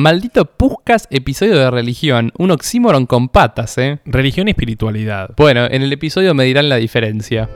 Maldito Puscas, episodio de religión. Un oxímoron con patas, ¿eh? Religión y espiritualidad. Bueno, en el episodio me dirán la diferencia.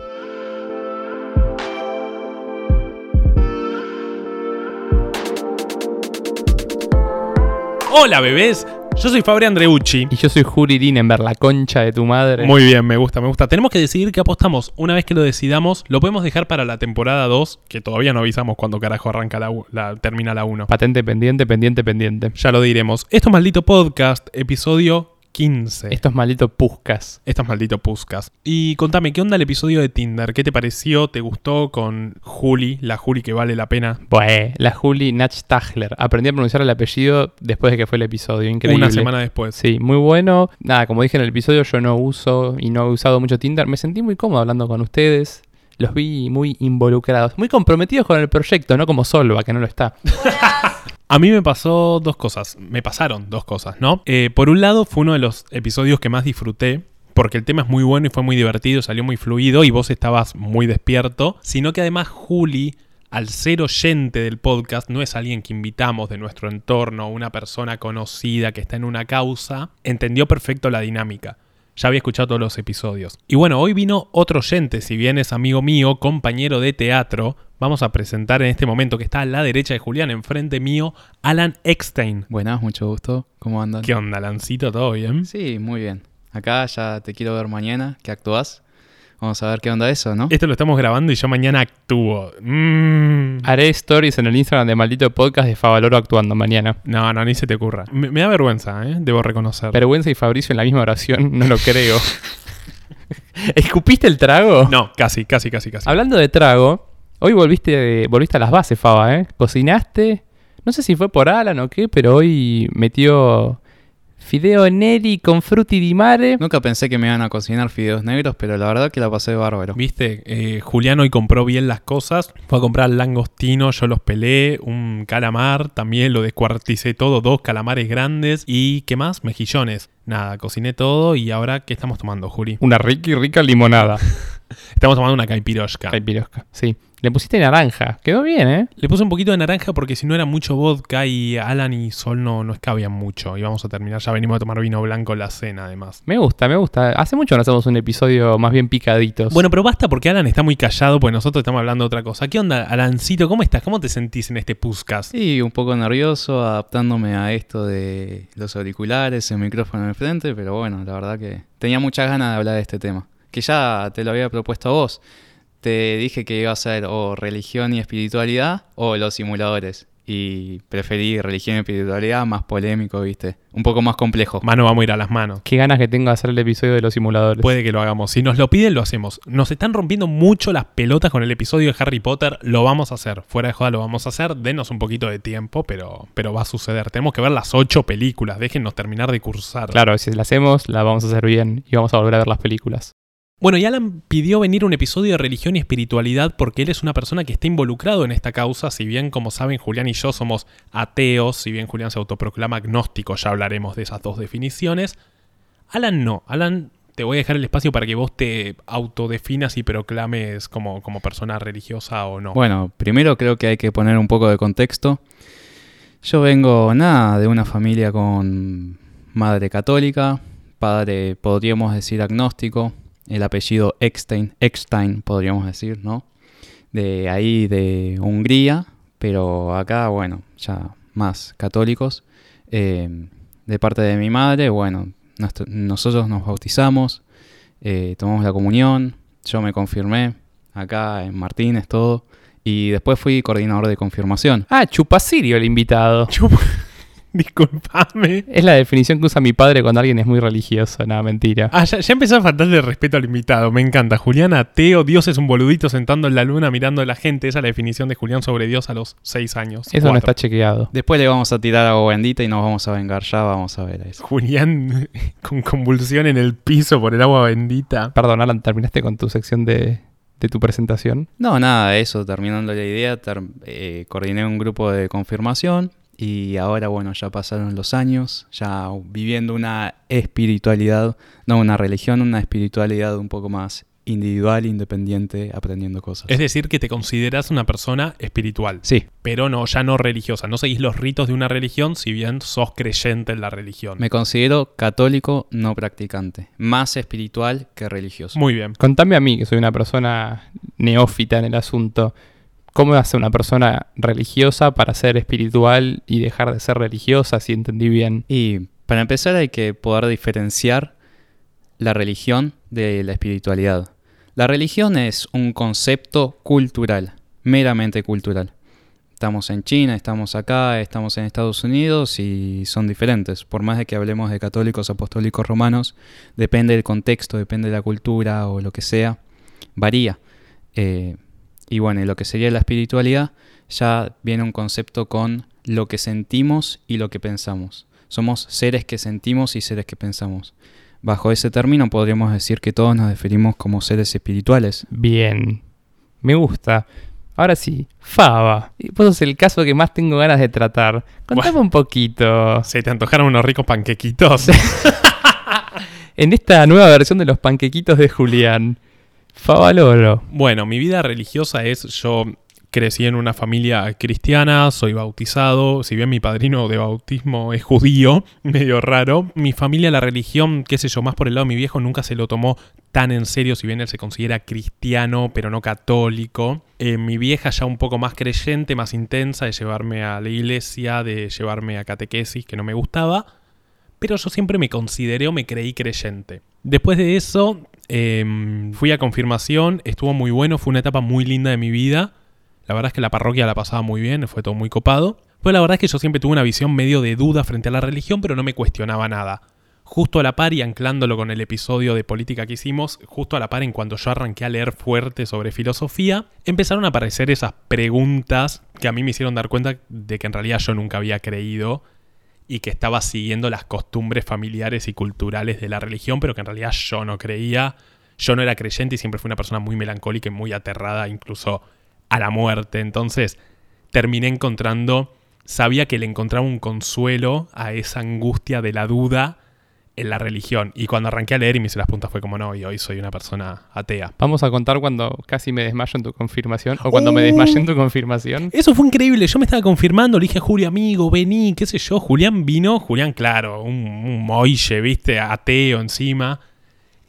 Hola bebés, yo soy Fabri Andreucci. Y yo soy Juri Rinenberg, la concha de tu madre. Muy bien, me gusta, me gusta. Tenemos que decidir qué apostamos. Una vez que lo decidamos, lo podemos dejar para la temporada 2, que todavía no avisamos cuando carajo arranca la, la termina la 1. Patente pendiente, pendiente, pendiente. Ya lo diremos. Esto es Maldito Podcast, episodio 15. Estos malditos Puscas. Esto es Maldito Puscas. Y contame, ¿qué onda el episodio de Tinder? ¿Qué te pareció? ¿Te gustó con Juli? La Juli que vale la pena. Bueh, la Juli Nachtagler. Aprendí a pronunciar el apellido después de que fue el episodio. Increíble. Una semana después. Sí, muy bueno. Nada, como dije en el episodio, yo no uso y no he usado mucho Tinder. Me sentí muy cómodo hablando con ustedes. Los vi muy involucrados, muy comprometidos con el proyecto, no como Solva, que no lo está. A mí me pasó dos cosas, me pasaron dos cosas, ¿no? Eh, por un lado fue uno de los episodios que más disfruté, porque el tema es muy bueno y fue muy divertido, salió muy fluido y vos estabas muy despierto, sino que además Juli, al ser oyente del podcast, no es alguien que invitamos de nuestro entorno, una persona conocida que está en una causa, entendió perfecto la dinámica. Ya había escuchado todos los episodios. Y bueno, hoy vino otro oyente, si bien es amigo mío, compañero de teatro. Vamos a presentar en este momento que está a la derecha de Julián, enfrente mío, Alan Eckstein. Buenas, mucho gusto. ¿Cómo andan? ¿Qué onda, Lancito? ¿Todo bien? Sí, muy bien. Acá ya te quiero ver mañana, que actúas. Vamos a ver qué onda eso, ¿no? Esto lo estamos grabando y yo mañana actúo. Mm. Haré stories en el Instagram de Maldito Podcast de Favaloro actuando mañana. No, no, ni se te ocurra. Me, me da vergüenza, ¿eh? Debo reconocer. Vergüenza y Fabricio en la misma oración, no lo creo. ¿Escupiste el trago? No, casi, casi, casi, casi. Hablando de trago, hoy volviste, volviste a las bases, Faba, ¿eh? Cocinaste. No sé si fue por Alan o qué, pero hoy metió fideo neri con frutti di mare. Nunca pensé que me iban a cocinar fideos negros, pero la verdad que la pasé bárbaro. Viste, eh, Julián hoy compró bien las cosas. Fue a comprar langostino, yo los pelé. Un calamar, también lo descuarticé todo. Dos calamares grandes. ¿Y qué más? Mejillones. Nada, cociné todo. ¿Y ahora qué estamos tomando, Juli? Una rica y rica limonada. Estamos tomando una caipirosca. Caipirosca, sí. Le pusiste naranja. Quedó bien, ¿eh? Le puse un poquito de naranja porque si no era mucho vodka y Alan y Sol no, no escabían mucho. Y vamos a terminar, ya venimos a tomar vino blanco en la cena además. Me gusta, me gusta. Hace mucho no hacemos un episodio más bien picaditos. Bueno, pero basta porque Alan está muy callado, pues nosotros estamos hablando de otra cosa. ¿Qué onda, Alancito? ¿Cómo estás? ¿Cómo te sentís en este podcast? Sí, un poco nervioso adaptándome a esto de los auriculares, el micrófono en el frente, pero bueno, la verdad que tenía muchas ganas de hablar de este tema. Que ya te lo había propuesto a vos. Te dije que iba a ser o religión y espiritualidad o los simuladores. Y preferí religión y espiritualidad, más polémico, viste. Un poco más complejo. Mano, vamos a ir a las manos. Qué ganas que tengo de hacer el episodio de los simuladores. Puede que lo hagamos. Si nos lo piden, lo hacemos. Nos están rompiendo mucho las pelotas con el episodio de Harry Potter. Lo vamos a hacer. Fuera de joda lo vamos a hacer. Denos un poquito de tiempo, pero, pero va a suceder. Tenemos que ver las ocho películas. Déjennos terminar de cursar. Claro, si la hacemos, la vamos a hacer bien y vamos a volver a ver las películas. Bueno, y Alan pidió venir un episodio de religión y espiritualidad porque él es una persona que está involucrado en esta causa, si bien como saben Julián y yo somos ateos, si bien Julián se autoproclama agnóstico, ya hablaremos de esas dos definiciones. Alan no, Alan te voy a dejar el espacio para que vos te autodefinas y proclames como, como persona religiosa o no. Bueno, primero creo que hay que poner un poco de contexto. Yo vengo, nada, de una familia con madre católica, padre, podríamos decir, agnóstico, el apellido Eckstein, Eckstein, podríamos decir, ¿no? De ahí de Hungría, pero acá, bueno, ya más católicos. Eh, de parte de mi madre, bueno, nuestro- nosotros nos bautizamos, eh, tomamos la comunión, yo me confirmé acá en Martínez, todo. Y después fui coordinador de confirmación. Ah, chupacirio el invitado. Disculpame. Es la definición que usa mi padre cuando alguien es muy religioso, nada, mentira. Ah, ya, ya empezó a faltarle respeto al invitado, me encanta. Julián ateo, Dios es un boludito sentando en la luna mirando a la gente. Esa es la definición de Julián sobre Dios a los seis años. Eso no está chequeado. Después le vamos a tirar agua bendita y nos vamos a vengar. Ya vamos a ver a eso. Julián con convulsión en el piso por el agua bendita. Perdón, Alan, terminaste con tu sección de, de tu presentación. No, nada, eso, terminando la idea, ter- eh, coordiné un grupo de confirmación y ahora, bueno, ya pasaron los años, ya viviendo una espiritualidad, no una religión, una espiritualidad un poco más individual, independiente, aprendiendo cosas. Es decir, que te consideras una persona espiritual, Sí, pero no, ya no religiosa. No seguís los ritos de una religión, si bien sos creyente en la religión. me considero católico no practicante, más espiritual que religioso. Muy bien. Contame a mí, que soy una persona neófita en el asunto. ¿Cómo hace una persona religiosa para ser espiritual y dejar de ser religiosa, si entendí bien? Y para empezar hay que poder diferenciar la religión de la espiritualidad. La religión es un concepto cultural, meramente cultural. Estamos en China, estamos acá, estamos en Estados Unidos y son diferentes. Por más de que hablemos de católicos, apostólicos, romanos, depende del contexto, depende de la cultura o lo que sea, varía. Eh, y bueno, y lo que sería la espiritualidad ya viene un concepto con lo que sentimos y lo que pensamos. Somos seres que sentimos y seres que pensamos. Bajo ese término podríamos decir que todos nos definimos como seres espirituales. Bien. Me gusta. Ahora sí, Faba. Y Vos sos el caso que más tengo ganas de tratar. Contame un poquito. Se te antojaron unos ricos panquequitos. En esta nueva versión de los panquequitos de Julián. Favaloro. Bueno, mi vida religiosa es, yo crecí en una familia cristiana, soy bautizado, si bien mi padrino de bautismo es judío, medio raro, mi familia la religión, qué sé yo, más por el lado de mi viejo nunca se lo tomó tan en serio, si bien él se considera cristiano, pero no católico. Eh, mi vieja ya un poco más creyente, más intensa, de llevarme a la iglesia, de llevarme a catequesis, que no me gustaba, pero yo siempre me consideré o me creí creyente. Después de eso, eh, fui a confirmación, estuvo muy bueno, fue una etapa muy linda de mi vida. La verdad es que la parroquia la pasaba muy bien, fue todo muy copado. Pero la verdad es que yo siempre tuve una visión medio de duda frente a la religión, pero no me cuestionaba nada. Justo a la par y anclándolo con el episodio de política que hicimos, justo a la par en cuanto yo arranqué a leer fuerte sobre filosofía, empezaron a aparecer esas preguntas que a mí me hicieron dar cuenta de que en realidad yo nunca había creído y que estaba siguiendo las costumbres familiares y culturales de la religión, pero que en realidad yo no creía. Yo no era creyente y siempre fui una persona muy melancólica y muy aterrada incluso a la muerte. Entonces terminé encontrando, sabía que le encontraba un consuelo a esa angustia de la duda en la religión. Y cuando arranqué a leer y me hice las puntas fue como, no, y hoy soy una persona atea. Vamos a contar cuando casi me desmayo en tu confirmación o cuando me desmayé en tu confirmación. Eso fue increíble. Yo me estaba confirmando, le dije a Julio, amigo, vení, qué sé yo. Julián vino, Julián, claro, un, un moille, viste, ateo encima.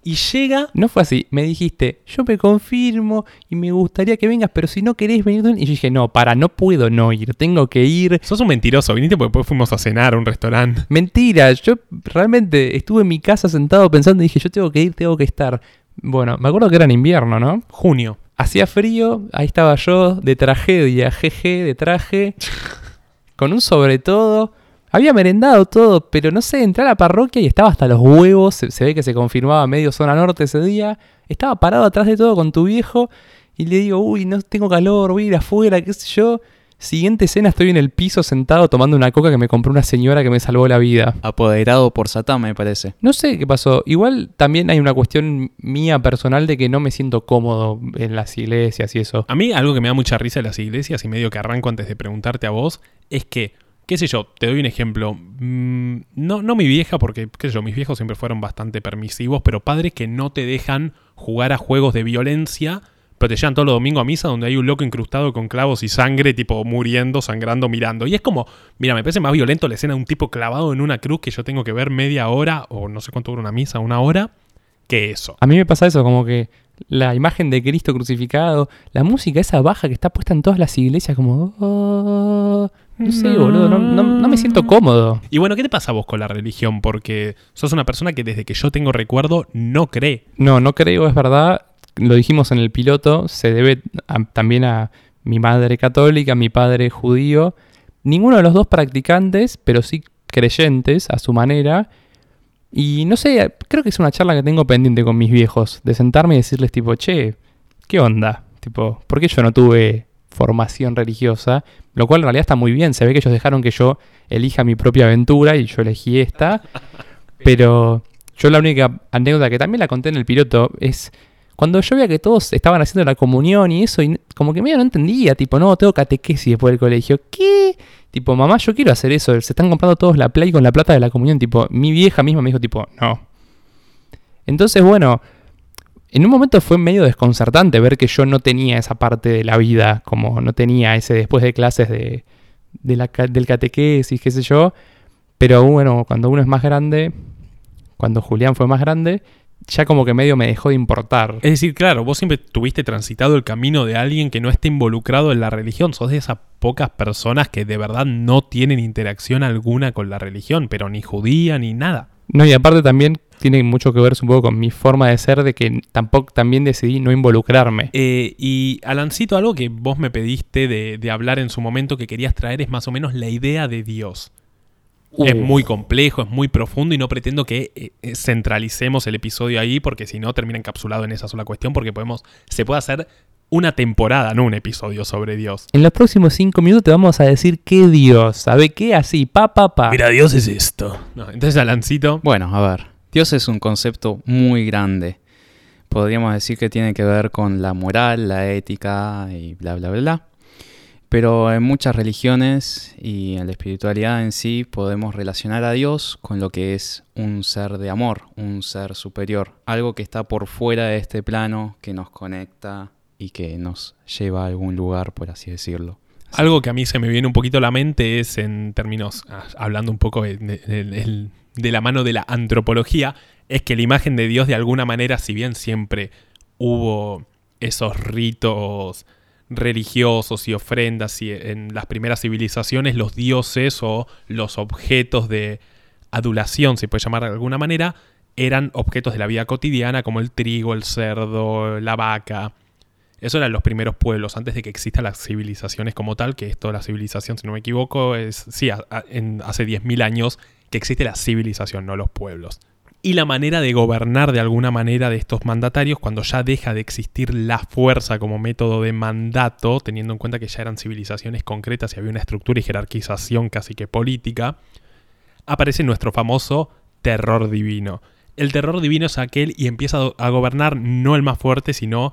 Y llega. No fue así, me dijiste, yo me confirmo y me gustaría que vengas, pero si no querés venir, y yo dije, no, para, no puedo no ir, tengo que ir. Sos un mentiroso, viniste porque después fuimos a cenar a un restaurante. Mentira, yo realmente estuve en mi casa sentado pensando y dije, yo tengo que ir, tengo que estar. Bueno, me acuerdo que era en invierno, ¿no? Junio. Hacía frío, ahí estaba yo, de tragedia, jeje, de traje, con un sobre todo. Había merendado todo, pero no sé, entré a la parroquia y estaba hasta los huevos. Se, se ve que se confirmaba medio zona norte ese día. Estaba parado atrás de todo con tu viejo y le digo, uy, no tengo calor, voy a ir afuera, qué sé yo. Siguiente escena, estoy en el piso sentado tomando una coca que me compró una señora que me salvó la vida. Apoderado por Satán, me parece. No sé qué pasó. Igual también hay una cuestión mía personal de que no me siento cómodo en las iglesias y eso. A mí algo que me da mucha risa de las iglesias y medio que arranco antes de preguntarte a vos es que, qué sé yo, te doy un ejemplo. Mm, no, no mi vieja, porque, qué sé yo, mis viejos siempre fueron bastante permisivos, pero padres que no te dejan jugar a juegos de violencia, pero te llevan todos los domingos a misa donde hay un loco incrustado con clavos y sangre, tipo muriendo, sangrando, mirando. Y es como, mira, me parece más violento la escena de un tipo clavado en una cruz que yo tengo que ver media hora, o no sé cuánto dura una misa, una hora, que eso. A mí me pasa eso, como que la imagen de Cristo crucificado, la música esa baja que está puesta en todas las iglesias, como... "Oh", no sé, boludo, no, no- no me siento cómodo. Y bueno, ¿qué te pasa a vos con la religión? Porque sos una persona que desde que yo tengo recuerdo no cree. No, no creo, es verdad. Lo dijimos en el piloto, se debe a- también a mi madre católica, mi padre judío. Ninguno de los dos practicantes, pero sí creyentes a su manera. Y no sé, creo que es una charla que tengo pendiente con mis viejos, de sentarme y decirles tipo, che, ¿qué onda? Tipo, ¿por qué yo no tuve formación religiosa? Lo cual en realidad está muy bien, se ve que ellos dejaron que yo elija mi propia aventura y yo elegí esta. Pero yo la única anécdota que también la conté en el piloto es cuando yo veía que todos estaban haciendo la comunión y eso, y como que medio no entendía, tipo, no, tengo catequesis después del colegio. ¿Qué? Tipo, mamá, yo quiero hacer eso. Se están comprando todos la Play con la plata de la comunión. Tipo, mi vieja misma me dijo, tipo, no. Entonces, bueno, En un momento fue medio desconcertante ver que yo no tenía esa parte de la vida, como no tenía ese después de clases de, del catequesis, qué sé yo. Pero bueno, cuando uno es más grande, cuando Julián fue más grande, ya como que medio me dejó de importar. Es decir, claro, vos siempre tuviste transitado el camino de alguien que no esté involucrado en la religión. Sos de esas pocas personas que de verdad no tienen interacción alguna con la religión, pero ni judía ni nada. No, y aparte también tiene mucho que ver un poco con mi forma de ser, de que tampoco también decidí no involucrarme. Eh, y Alancito, algo que vos me pediste de, de hablar en su momento que querías traer es más o menos la idea de Dios. Es muy complejo, es muy profundo y no pretendo que eh, centralicemos el episodio ahí porque si no termina encapsulado en esa sola cuestión porque podemos se puede hacer una temporada, no un episodio sobre Dios. En los próximos cinco minutos te vamos a decir qué Dios, ¿sabe qué? Así, pa, pa, pa. Dios es esto. No, entonces Alancito, Bueno, a ver, Dios es un concepto muy grande. Podríamos decir que tiene que ver con la moral, la ética y bla, bla, bla, bla. Pero en muchas religiones y en la espiritualidad en sí podemos relacionar a Dios con lo que es un ser de amor, un ser superior, algo que está por fuera de este plano, que nos conecta y que nos lleva a algún lugar, por así decirlo. algo que a mí se me viene un poquito a la mente es en términos, ah, hablando un poco de, de- de- de la mano de la antropología, es que la imagen de Dios de alguna manera, si bien siempre hubo esos ritos religiosos y ofrendas y en las primeras civilizaciones los dioses o los objetos de adulación, se puede llamar de alguna manera, eran objetos de la vida cotidiana como el trigo, el cerdo, la vaca. Eso eran los primeros pueblos, antes de que existan las civilizaciones como tal, que esto, la civilización, si no me equivoco, es, sí, a- a- en- hace 10.000 años que existe la civilización, no los pueblos. Y la manera de gobernar de alguna manera de estos mandatarios, cuando ya deja de existir la fuerza como método de mandato, teniendo en cuenta que ya eran civilizaciones concretas y había una estructura y jerarquización casi que política, aparece nuestro famoso terror divino. El terror divino es aquel y empieza a- a gobernar no el más fuerte, sino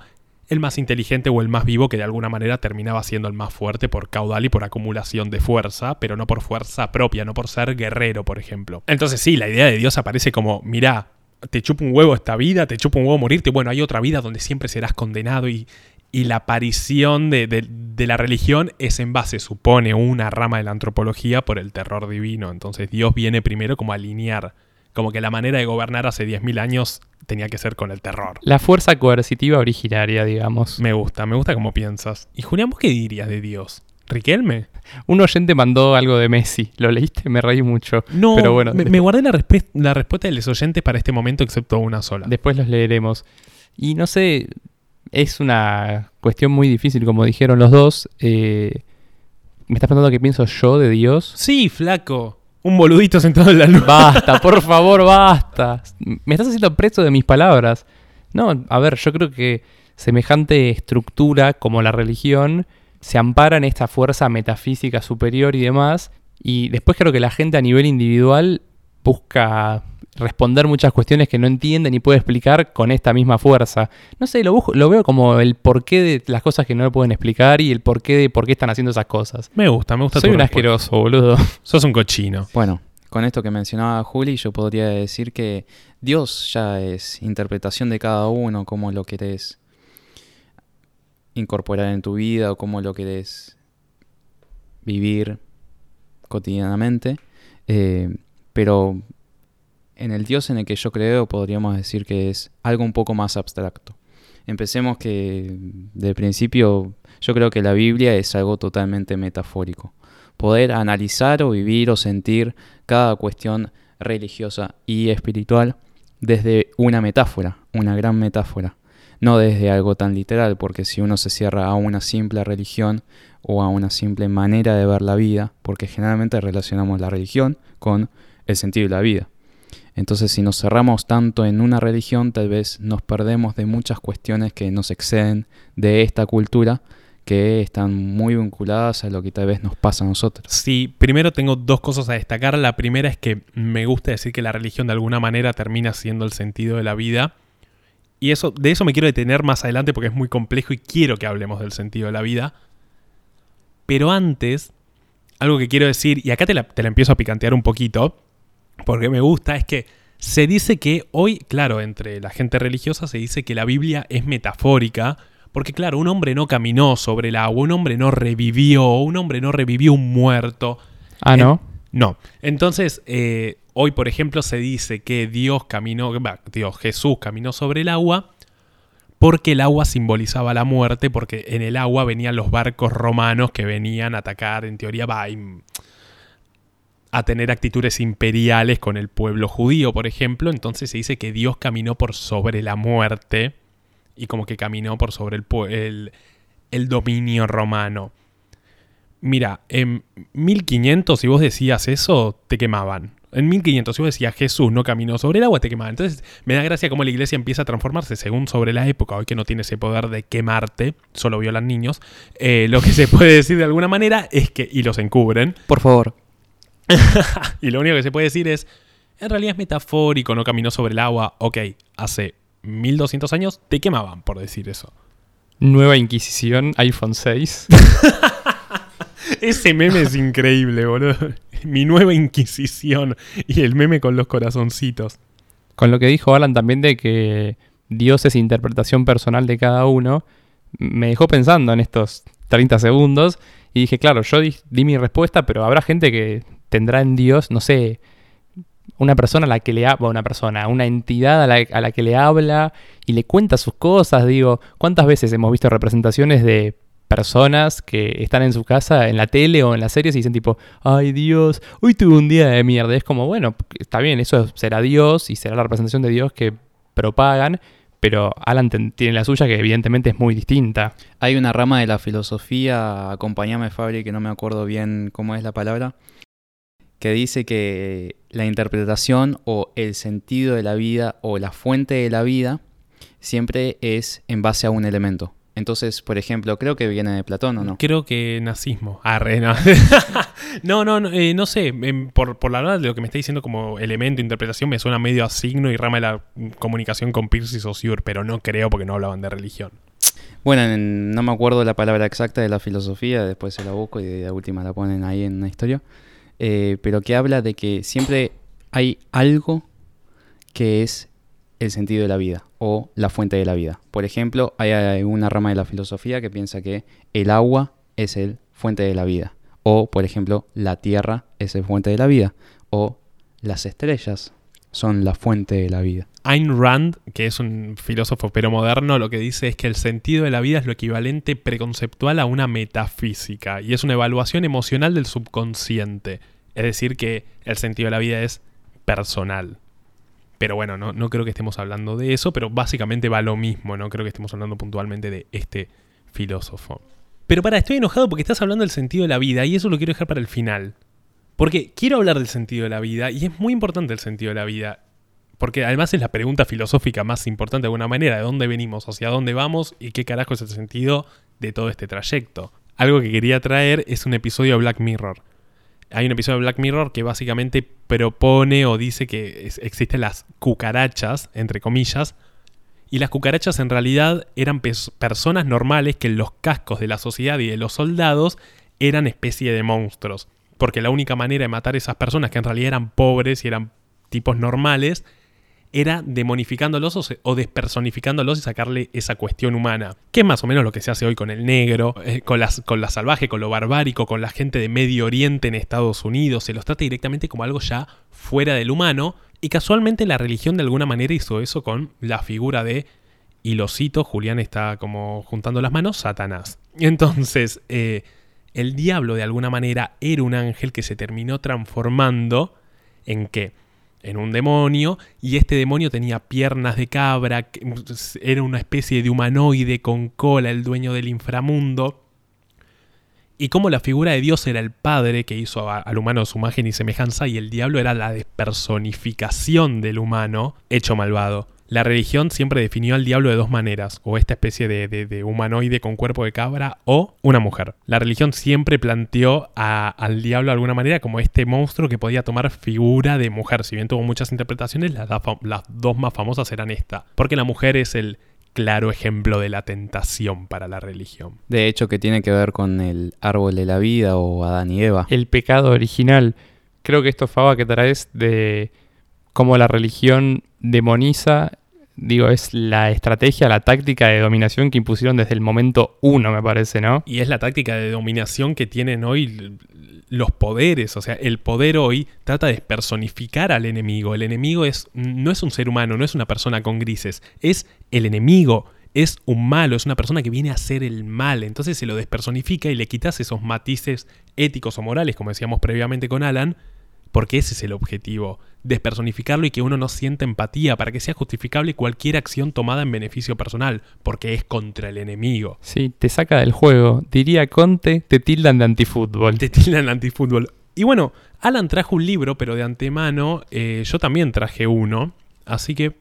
el más inteligente o el más vivo que de alguna manera terminaba siendo el más fuerte por caudal y por acumulación de fuerza, pero no por fuerza propia, no por ser guerrero, por ejemplo. Entonces sí, la idea de Dios aparece como, mirá, te chupa un huevo esta vida, te chupa un huevo morirte, bueno, hay otra vida donde siempre serás condenado y, y la aparición de, de- de la religión es en base, supone, una rama de la antropología por el terror divino. Entonces Dios viene primero como a alinear, como que la manera de gobernar hace 10.000 años tenía que ser con el terror. La fuerza coercitiva originaria, digamos. Me gusta, me gusta cómo piensas. ¿Y Julián, vos qué dirías de Dios? ¿Riquelme? Un oyente mandó algo de Messi. ¿Lo leíste? Me reí mucho. No, Pero bueno, me, me guardé la respuesta de los oyentes para este momento, excepto una sola. Después los leeremos. Y no sé, es una cuestión muy difícil, como dijeron los dos. Eh, ¿Me estás preguntando qué pienso yo de Dios? Sí, flaco. Un boludito sentado en la luz. Basta, por favor, basta. Me estás haciendo preso de mis palabras. No, a ver, yo creo que semejante estructura como la religión se ampara en esta fuerza metafísica superior y demás. Y después creo que la gente a nivel individual busca responder muchas cuestiones que no entiende ni puede explicar con esta misma fuerza. No sé, lo, busco- lo veo como el porqué de las cosas que no lo pueden explicar y el porqué de por qué están haciendo esas cosas. Me gusta, me gusta Soy tu un respuesta. asqueroso, boludo. Sos un cochino. Bueno, con esto que mencionaba Juli, yo podría decir que Dios ya es interpretación de cada uno, cómo lo querés incorporar en tu vida o cómo lo querés vivir cotidianamente. Eh, pero en el Dios en el que yo creo podríamos decir que es algo un poco más abstracto. Empecemos que de principio yo creo que la Biblia es algo totalmente metafórico. Poder analizar o vivir o sentir cada cuestión religiosa y espiritual desde una metáfora, una gran metáfora, no desde algo tan literal, porque si uno se cierra a una simple religión o a una simple manera de ver la vida, porque generalmente relacionamos la religión con el sentido de la vida. Entonces, si nos cerramos tanto en una religión, tal vez nos perdemos de muchas cuestiones que nos exceden de esta cultura, que están muy vinculadas a lo que tal vez nos pasa a nosotros. Sí, primero tengo dos cosas a destacar. La primera es que me gusta decir que la religión de alguna manera termina siendo el sentido de la vida. Y eso, de eso me quiero detener más adelante porque es muy complejo y quiero que hablemos del sentido de la vida. Pero antes, algo que quiero decir, y acá te la, te la empiezo a picantear un poquito, porque me gusta, es que Se dice que hoy, claro, entre la gente religiosa se dice que la Biblia es metafórica, porque claro, un hombre no caminó sobre el agua, un hombre no revivió, un hombre no revivió un muerto. Ah, ¿no? No. Entonces, eh, hoy, por ejemplo, se dice que Dios caminó, bah, Dios, Jesús caminó sobre el agua porque el agua simbolizaba la muerte, porque en el agua venían los barcos romanos que venían a atacar, en teoría, va, im- a tener actitudes imperiales con el pueblo judío, por ejemplo. Entonces se dice que Dios caminó por sobre la muerte y como que caminó por sobre el, el, el dominio romano. Mira, en 1500 si vos decías eso, te quemaban. En 1500 si vos decías Jesús no caminó sobre el agua, te quemaban. Entonces me da gracia cómo la iglesia empieza a transformarse según sobre la época, hoy que no tiene ese poder de quemarte, solo violan niños. Eh, lo que se puede decir de alguna manera es que, y los encubren, Por favor. y lo único que se puede decir es, en realidad es metafórico, no caminó sobre el agua. Ok, hace 1200 años te quemaban por decir eso. Nueva Inquisición, iPhone 6. Ese meme es increíble, boludo. Mi nueva Inquisición y el meme con los corazoncitos. Con lo que dijo Alan también de que Dios es interpretación personal de cada uno, me dejó pensando en estos 30 segundos y dije, claro, yo di, di mi respuesta, pero habrá gente que tendrá en Dios, no sé, una persona a la que le habla, una persona, una entidad a la, a la que le habla y le cuenta sus cosas. Digo, ¿cuántas veces hemos visto representaciones de personas que están en su casa, en la tele o en las series y dicen tipo, ay Dios, hoy tuve un día de mierda. Es como, bueno, está bien, eso será Dios y será la representación de Dios que propagan, pero Alan tiene la suya que evidentemente es muy distinta. Hay una rama de la filosofía, acompáñame Fabri, que no me acuerdo bien cómo es la palabra, que dice que la interpretación o el sentido de la vida o la fuente de la vida siempre es en base a un elemento. Entonces, por ejemplo, creo que viene de Platón o no. Creo que nazismo. Arre, no. no, no, no, eh, no sé. em, por, por la verdad lo que me está diciendo como elemento, interpretación, me suena medio a signo y rama de la mm, comunicación con Pierce y Saussure, pero no creo porque no hablaban de religión. Bueno, en- no me acuerdo la palabra exacta de la filosofía, después se la busco y de última la ponen ahí en una historia, eh, pero que habla de que siempre hay algo que es el sentido de la vida o la fuente de la vida. Por ejemplo, hay una rama de la filosofía que piensa que el agua es el fuente de la vida. O, por ejemplo, la tierra es el fuente de la vida. O las estrellas son la fuente de la vida. Ayn Rand, que es un filósofo pero moderno, lo que dice es que el sentido de la vida es lo equivalente preconceptual a una metafísica y es una evaluación emocional del subconsciente. Es decir, que el sentido de la vida es personal. Pero bueno, no, creo que estemos hablando de eso, pero básicamente va lo mismo, no creo que estemos hablando puntualmente de este filósofo. Pero para, estoy enojado porque estás hablando del sentido de la vida y eso lo quiero dejar para el final. Porque quiero hablar del sentido de la vida y es muy importante el sentido de la vida. Porque además es la pregunta filosófica más importante de alguna manera, de dónde venimos, hacia dónde vamos y qué carajo es el sentido de todo este trayecto. Algo que quería traer es un episodio de Black Mirror. Hay un episodio de Black Mirror que básicamente propone o dice que existen las cucarachas, entre comillas, y las cucarachas en realidad eran personas normales que en los cascos de la sociedad y de los soldados eran especie de monstruos. Porque la única manera de matar a esas personas que en realidad eran pobres y eran tipos normales era demonificándolos o, despersonificándolos y sacarle esa cuestión humana. Que es más o menos lo que se hace hoy con el negro, eh, con la salvaje, con lo barbárico, con la gente de Medio Oriente en Estados Unidos. Se los trata directamente como algo ya fuera del humano. Y casualmente la religión de alguna manera hizo eso con la figura de, y lo cito, Julián está como juntando las manos, Satanás. Entonces, eh, el diablo de alguna manera era un ángel que se terminó transformando en qué? En un demonio, y este demonio tenía piernas de cabra, era una especie de humanoide con cola, el dueño del inframundo. Y como la figura de Dios era el Padre que hizo al humano su imagen y semejanza, y el diablo era la despersonificación del humano hecho malvado. La religión siempre definió al diablo de dos maneras, o esta especie de, de- de humanoide con cuerpo de cabra, o una mujer. La religión siempre planteó a- al diablo de alguna manera como este monstruo que podía tomar figura de mujer. Si bien tuvo muchas interpretaciones, las dos más famosas eran esta. Porque la mujer es el claro ejemplo de la tentación para la religión. De hecho, que tiene que ver con el árbol de la vida o Adán y Eva. El pecado original. Creo que esto, Faba, que traes de cómo la religión demoniza, digo, es la estrategia, la táctica de dominación que impusieron desde el momento uno, me parece, ¿no? Y es la táctica de dominación que tienen hoy los poderes. O sea, el poder hoy trata de personificar al enemigo. El enemigo es, no es un ser humano, no es una persona con grises. Es el enemigo. Es un malo, es una persona que viene a hacer el mal. Entonces se lo despersonifica y le quitas esos matices éticos o morales, como decíamos previamente con Alan, porque ese es el objetivo, despersonificarlo y que uno no sienta empatía para que sea justificable cualquier acción tomada en beneficio personal, porque es contra el enemigo. Sí, te saca del juego. Diría Conte, te tildan de antifútbol. Te tildan antifútbol. Y bueno, Alan trajo un libro, pero de antemano eh, yo también traje uno. Así que,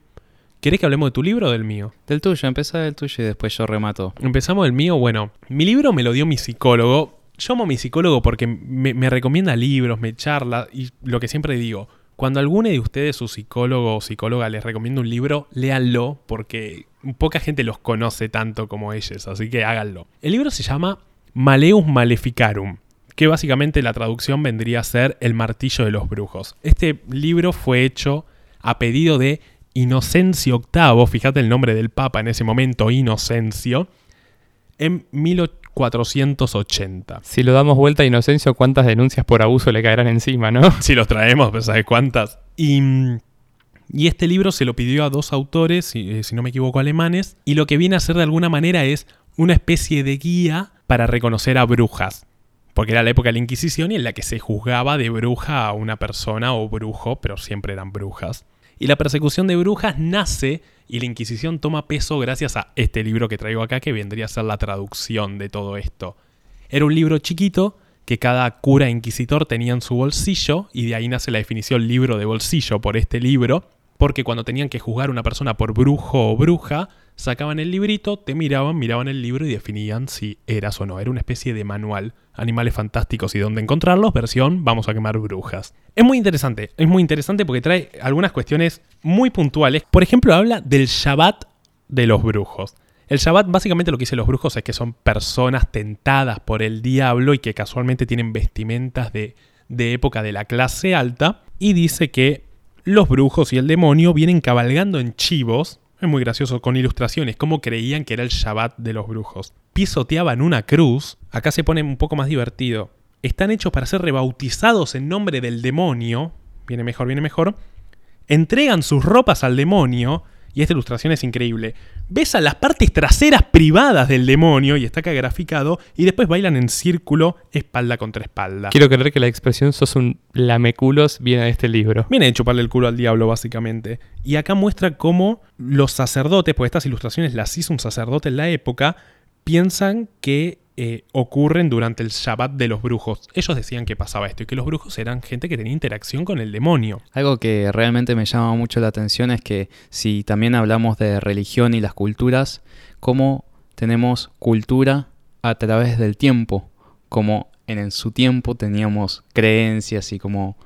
¿querés que hablemos de tu libro o del mío? Del tuyo, empezá del tuyo y después yo remato. Empezamos del mío. Bueno, mi libro me lo dio mi psicólogo. Yo amo a mi psicólogo porque me, recomienda libros, me charla y lo que siempre digo. Cuando alguno de ustedes, su psicólogo o psicóloga, les recomienda un libro, léanlo porque poca gente los conoce tanto como ellos, así que háganlo. El libro se llama Maleus Maleficarum, que básicamente la traducción vendría a ser El martillo de los brujos. Este libro fue hecho a pedido de Inocencio VIII, fíjate el nombre del Papa en ese momento, Inocencio, en 1480. Si lo damos vuelta a Inocencio, ¿cuántas denuncias por abuso le caerán encima, no? Si los traemos, pues ¿sabes cuántas? Y, y este libro se lo pidió a dos autores, si, eh, si no me equivoco, alemanes, y lo que viene a ser de alguna manera es una especie de guía para reconocer a brujas. Porque era la época de la Inquisición y en la que se juzgaba de bruja a una persona o brujo, pero siempre eran brujas. Y la persecución de brujas nace y la Inquisición toma peso gracias a este libro que traigo acá, que vendría a ser la traducción de todo esto. Era un libro chiquito que cada cura inquisitor tenía en su bolsillo, y de ahí nace la definición libro de bolsillo por este libro, porque cuando tenían que juzgar a una persona por brujo o bruja, sacaban el librito, te miraban, miraban el libro y definían si eras o no. Era una especie de manual, animales fantásticos y dónde encontrarlos, versión vamos a quemar brujas. Es muy interesante, es muy interesante porque trae algunas cuestiones muy puntuales. Por ejemplo, habla del Shabbat de los brujos. El Shabbat básicamente lo que dice los brujos es que son personas tentadas por el diablo y que casualmente tienen vestimentas de, de época de la clase alta. Y dice que los brujos y el demonio vienen cabalgando en chivos. Es muy gracioso, con ilustraciones, como creían que era el Shabbat de los brujos. Pisoteaban una cruz. Acá se pone un poco más divertido. Están hechos para ser rebautizados en nombre del demonio. Viene mejor, viene mejor. Entregan sus ropas al demonio. Y esta ilustración es increíble. Besan las partes traseras privadas del demonio, y está acá graficado, y después bailan en círculo, espalda contra espalda. Quiero creer que la expresión sos un lameculos viene de este libro. Viene de chuparle el culo al diablo, básicamente. Y acá muestra cómo los sacerdotes, porque estas ilustraciones las hizo un sacerdote en la época, piensan que eh, ocurren durante el Shabbat de los brujos. Ellos decían que pasaba esto y que los brujos eran gente que tenía interacción con el demonio. Algo que realmente me llama mucho la atención es que si también hablamos de religión y las culturas, cómo tenemos cultura a través del tiempo, como en, su tiempo teníamos creencias y como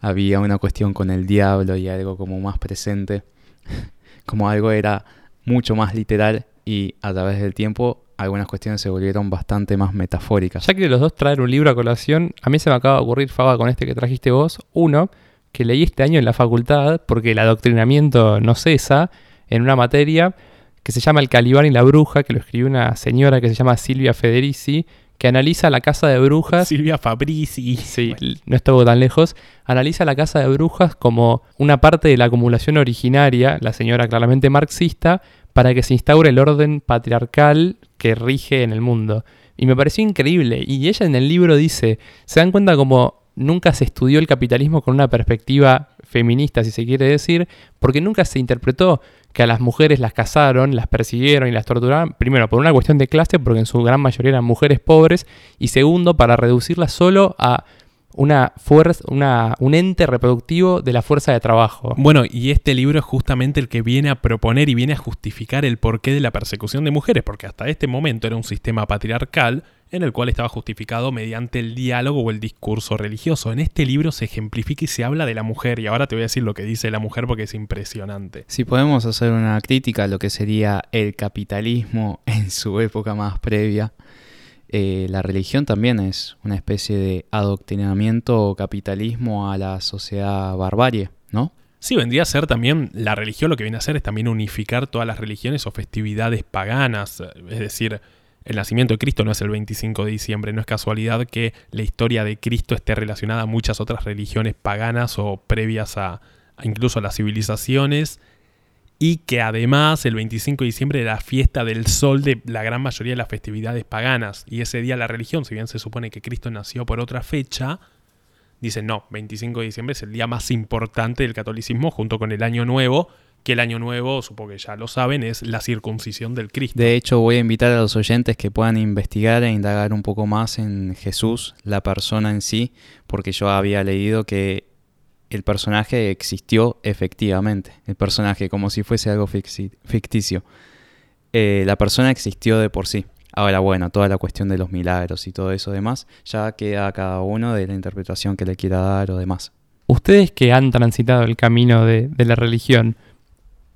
había una cuestión con el diablo y algo como más presente, como algo era mucho más literal y a través del tiempo algunas cuestiones se volvieron bastante más metafóricas. Ya que los dos traen un libro a colación, a mí se me acaba de ocurrir, Faba, con este que trajiste vos. Uno, que leí este año en la facultad, porque el adoctrinamiento no cesa, en una materia que se llama El Calibán y la Bruja, que lo escribió una señora que se llama Silvia Federici, que analiza la casa de brujas. Silvia Fabrizi. Sí, no estuvo tan lejos. Analiza la casa de brujas como una parte de la acumulación originaria, la señora claramente marxista, para que se instaure el orden patriarcal que rige en el mundo. Y me pareció increíble. Y ella en el libro dice, se dan cuenta como nunca se estudió el capitalismo con una perspectiva feminista, si se quiere decir, porque nunca se interpretó que a las mujeres las cazaron, las persiguieron y las torturaron, primero por una cuestión de clase, porque en su gran mayoría eran mujeres pobres, y segundo, para reducirlas solo a una fuerza, una, un ente reproductivo de la fuerza de trabajo. Bueno, y este libro es justamente el que viene a proponer y viene a justificar el porqué de la persecución de mujeres, porque hasta este momento era un sistema patriarcal en el cual estaba justificado mediante el diálogo o el discurso religioso. En este libro se ejemplifica y se habla de la mujer, y ahora te voy a decir lo que dice la mujer porque es impresionante. Si podemos hacer una crítica a lo que sería el capitalismo en su época más previa, eh, la religión también es una especie de adoctrinamiento o capitalismo a la sociedad barbarie, ¿no? Sí, vendría a ser también, la religión lo que viene a hacer es también unificar todas las religiones o festividades paganas. Es decir, el nacimiento de Cristo no es el 25 de diciembre, no es casualidad que la historia de Cristo esté relacionada a muchas otras religiones paganas o previas a, a incluso a las civilizaciones y que además el 25 de diciembre era la fiesta del sol de la gran mayoría de las festividades paganas y ese día la religión, si bien se supone que Cristo nació por otra fecha, dicen no, 25 de diciembre es el día más importante del catolicismo junto con el año nuevo, que el año nuevo, supongo que ya lo saben, es la circuncisión del Cristo. De hecho, voy a invitar a los oyentes que puedan investigar e indagar un poco más en Jesús, la persona en sí, porque yo había leído que el personaje existió efectivamente, el personaje como si fuese algo ficti- ficticio. Eh, la persona existió de por sí. Ahora, bueno, toda la cuestión de los milagros y todo eso demás, ya queda a cada uno de la interpretación que le quiera dar o demás. Ustedes que han transitado el camino de, de la religión,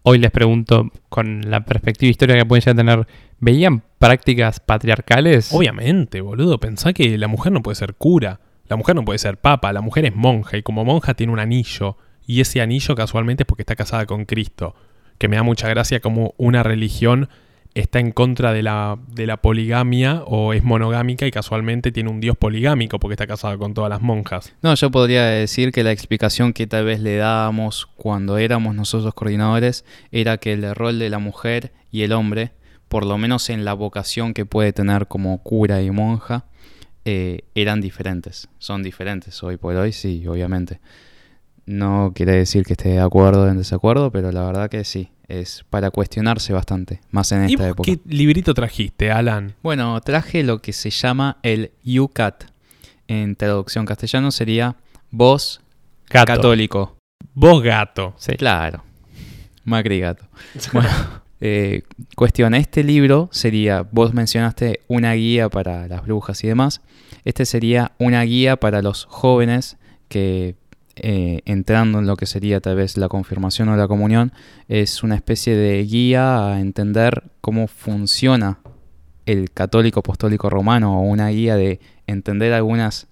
hoy les pregunto, con la perspectiva histórica que pueden ya tener, ¿veían prácticas patriarcales? Obviamente, boludo, pensá que la mujer no puede ser cura, la mujer no puede ser papa, la mujer es monja y como monja tiene un anillo y ese anillo casualmente es porque está casada con Cristo, que me da mucha gracia como una religión está en contra de la, de la poligamia o es monogámica y casualmente tiene un dios poligámico porque está casada con todas las monjas. No, yo podría decir que la explicación que tal vez le dábamos cuando éramos nosotros coordinadores era que el rol de la mujer y el hombre, por lo menos en la vocación que puede tener como cura y monja, eh, eran diferentes. Son diferentes hoy por hoy, sí, obviamente. No quiere decir que esté de acuerdo o en desacuerdo, pero la verdad que sí, es para cuestionarse bastante, más en ¿Y esta vos época. qué librito trajiste, Alan? Bueno, traje lo que se llama el UCAT. En traducción castellano sería voz Gato. católico. Vos gato. Sí. Claro. Macri gato. Bueno, eh, cuestión, este libro sería, vos mencionaste una guía para las brujas y demás. Este sería una guía para los jóvenes que eh, entrando en lo que sería tal vez la confirmación o la comunión, es una especie de guía a entender cómo funciona el católico apostólico romano o una guía de entender algunas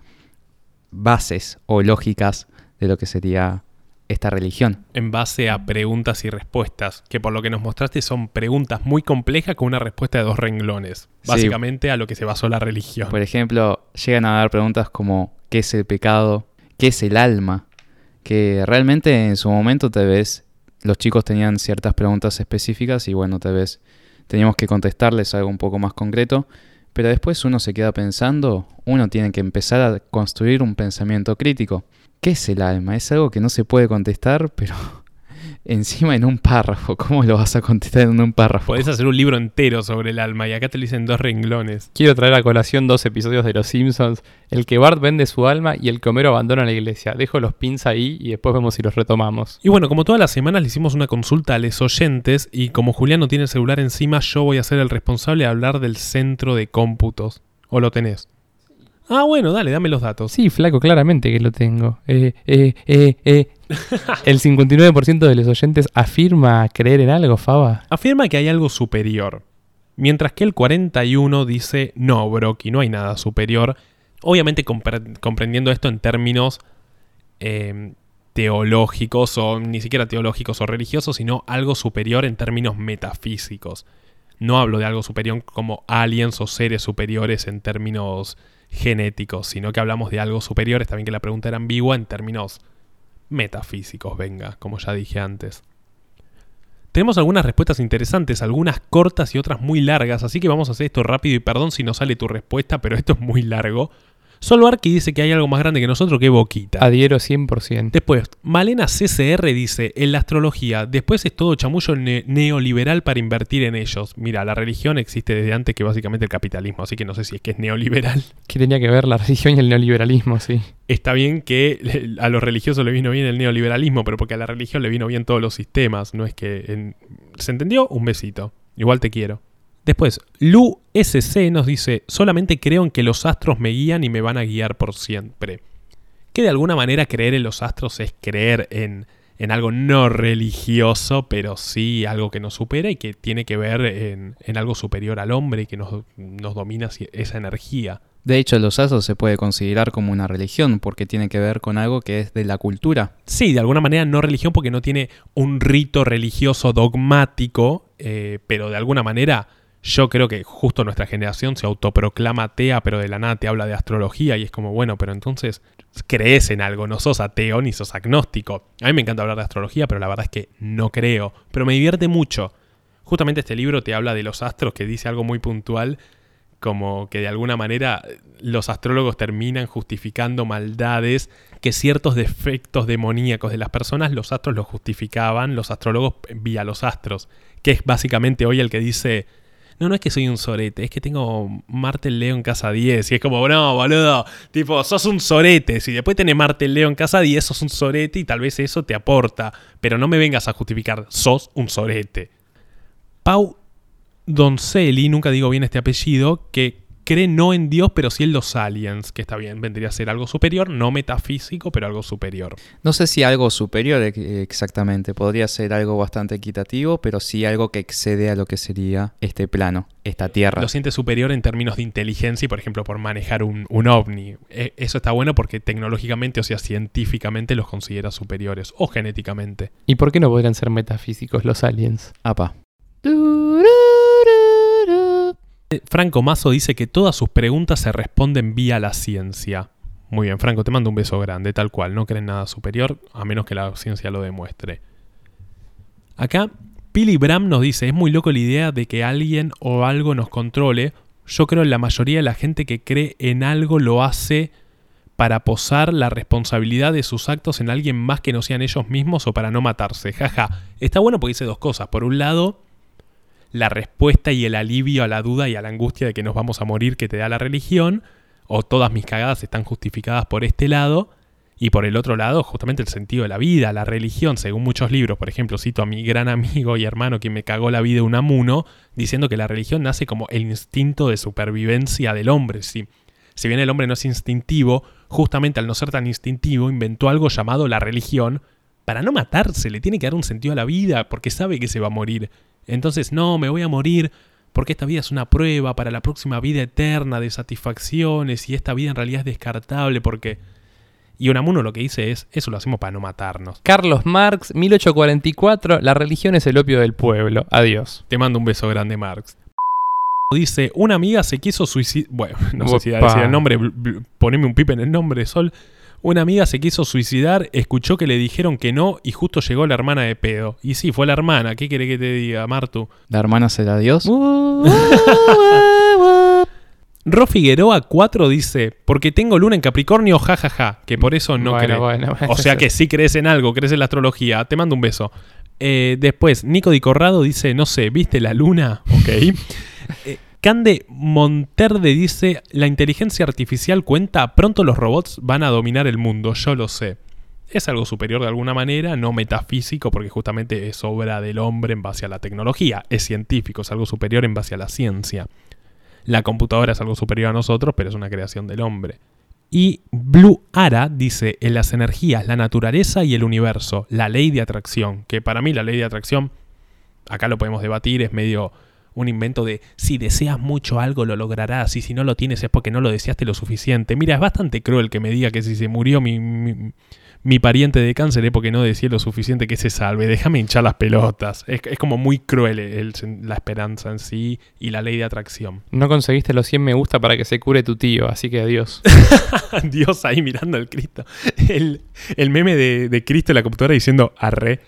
bases o lógicas de lo que sería esta religión. en base a preguntas y respuestas, que por lo que nos mostraste son preguntas muy complejas con una respuesta de dos renglones, Sí. básicamente a lo que se basó la religión. Por ejemplo, llegan a dar preguntas como ¿qué es el pecado? ¿Qué es el alma? Que realmente en su momento tal vez los chicos tenían ciertas preguntas específicas y bueno, tal vez teníamos que contestarles algo un poco más concreto, pero después uno se queda pensando, uno tiene que empezar a construir un pensamiento crítico. ¿Qué es el alma? Es algo que no se puede contestar, pero encima en un párrafo. ¿Cómo lo vas a contestar en un párrafo? Podés hacer un libro entero sobre el alma y acá te lo dicen dos renglones. Quiero traer a colación dos episodios de Los Simpsons. El que Bart vende su alma y el que Homero abandona la iglesia. Dejo los pins ahí y después vemos si los retomamos. Y bueno, como todas las semanas le hicimos una consulta a los oyentes y como Julián no tiene el celular encima, yo voy a ser el responsable de hablar del centro de cómputos. ¿O lo tenés? Ah, bueno, dale, dame los datos. Sí, flaco, claramente que lo tengo. Eh, eh, eh. El 59% de los oyentes afirma creer en algo, Faba. Afirma que hay algo superior. Mientras que el 41 dice, no, Brocky, no hay nada superior. Obviamente compre- comprendiendo esto en términos eh, teológicos o ni siquiera teológicos o religiosos, sino algo superior en términos metafísicos. No hablo de algo superior como aliens o seres superiores en términos genéticos, sino que hablamos de algo superior, está bien que la pregunta era ambigua en términos metafísicos, venga, como ya dije antes. Tenemos algunas respuestas interesantes, algunas cortas y otras muy largas, así que vamos a hacer esto rápido y perdón si no sale tu respuesta, pero esto es muy largo. Solo Arki dice que hay algo más grande que nosotros que Boquita. Adhiero 100%. Después, Malena CCR dice, en la astrología, después es todo chamullo ne- neoliberal para invertir en ellos. Mira, la religión existe desde antes que básicamente el capitalismo, así que no sé si es que es neoliberal. ¿Qué tenía que ver la religión y el neoliberalismo? Sí. Está bien que a los religiosos le vino bien el neoliberalismo, pero porque a la religión le vino bien todos los sistemas, no es que... en- ¿Se entendió? Un besito. Igual te quiero. Después, Lu SC nos dice, solamente creo en que los astros me guían y me van a guiar por siempre. Que de alguna manera creer en los astros es creer en en algo no religioso, pero sí algo que nos supera y que tiene que ver en, en algo superior al hombre y que nos, nos domina esa energía. De hecho, los astros se puede considerar como una religión porque tiene que ver con algo que es de la cultura. Sí, de alguna manera no religión porque no tiene un rito religioso dogmático, eh, pero de alguna manera yo creo que justo nuestra generación se autoproclama atea, pero de la nada te habla de astrología y es como, bueno, pero entonces crees en algo, no sos ateo ni sos agnóstico. A mí me encanta hablar de astrología, pero la verdad es que no creo, pero me divierte mucho. Justamente este libro te habla de los astros que dice algo muy puntual como que de alguna manera los astrólogos terminan justificando maldades, que ciertos defectos demoníacos de las personas los astros los justificaban, los astrólogos vía los astros, que es básicamente hoy el que dice, no, no es que soy un sorete, es que tengo Marte Leo en casa 10, y es como, no, boludo, tipo, sos un sorete, si después tenés Marte Leo en casa 10, sos un sorete y tal vez eso te aporta, pero no me vengas a justificar, sos un sorete. Pau Doncelli, nunca digo bien este apellido, que cree no en Dios, pero sí en los aliens, que está bien, vendría a ser algo superior, no metafísico, pero algo superior. No sé si algo superior ex- exactamente, podría ser algo bastante equitativo, pero sí algo que excede a lo que sería este plano, esta tierra. Lo siente superior en términos de inteligencia y, por ejemplo, por manejar un, un ovni. E- Eso está bueno porque tecnológicamente, o sea, científicamente los considera superiores, o genéticamente. ¿Y por qué no podrían ser metafísicos los aliens? Apa. Eh, Franco Mazo dice que todas sus preguntas se responden vía la ciencia. Muy bien, Franco, te mando un beso grande, tal cual. No creen nada superior, a menos que la ciencia lo demuestre. Acá, Billy Bram nos dice, es muy loco la idea de que alguien o algo nos controle. Yo creo que la mayoría de la gente que cree en algo lo hace para posar la responsabilidad de sus actos en alguien más que no sean ellos mismos o para no matarse. Jaja, está bueno porque dice dos cosas. Por un lado, la respuesta y el alivio a la duda y a la angustia de que nos vamos a morir que te da la religión, o todas mis cagadas están justificadas por este lado, y por el otro lado, justamente el sentido de la vida, la religión, según muchos libros, por ejemplo, cito a mi gran amigo y hermano que me cagó la vida Unamuno, diciendo que la religión nace como el instinto de supervivencia del hombre. Si, si bien el hombre no es instintivo, justamente al no ser tan instintivo, inventó algo llamado la religión para no matarse, le tiene que dar un sentido a la vida, porque sabe que se va a morir. Entonces, no, me voy a morir porque esta vida es una prueba para la próxima vida eterna de satisfacciones y esta vida en realidad es descartable porque... Y Unamuno lo que dice es, eso lo hacemos para no matarnos. Carlos Marx, 1844, la religión es el opio del pueblo. Adiós. Te mando un beso grande, Marx. Dice, una amiga se quiso suicidar... Bueno, no sé si Opa. decir el nombre, poneme un pipe en el nombre, Sol. Una amiga se quiso suicidar, escuchó que le dijeron que no y justo llegó la hermana de pedo. Y sí, fue la hermana. ¿Qué quiere que te diga, Martu? ¿La hermana será Dios? Ro Figueroa 4 dice, porque tengo luna en Capricornio, jajaja, que por eso no bueno, cree. bueno, bueno. O sea que sí crees en algo, crees en la astrología. Te mando un beso. Eh, después, Nico Di Corrado dice, no sé, ¿viste la luna? Ok. Cande Monterde dice, la inteligencia artificial cuenta, pronto los robots van a dominar el mundo, yo lo sé. Es algo superior de alguna manera, no metafísico, porque justamente es obra del hombre en base a la tecnología. Es científico, es algo superior en base a la ciencia. La computadora es algo superior a nosotros, pero es una creación del hombre. Y Blue Ara dice, en las energías, la naturaleza y el universo, la ley de atracción, que para mí la ley de atracción, acá lo podemos debatir, es medio un invento de si deseas mucho algo lo lograrás y si no lo tienes es porque no lo deseaste lo suficiente. Mira, es bastante cruel que me diga que si se murió mi, mi, mi pariente de cáncer es porque no deseé lo suficiente que se salve. Déjame hinchar las pelotas. Es, es como muy cruel el- el- la esperanza en sí y la ley de atracción. No conseguiste los 100 me gusta para que se cure tu tío, así que adiós. Dios ahí mirando al Cristo. El, el meme de, de Cristo en la computadora diciendo arre.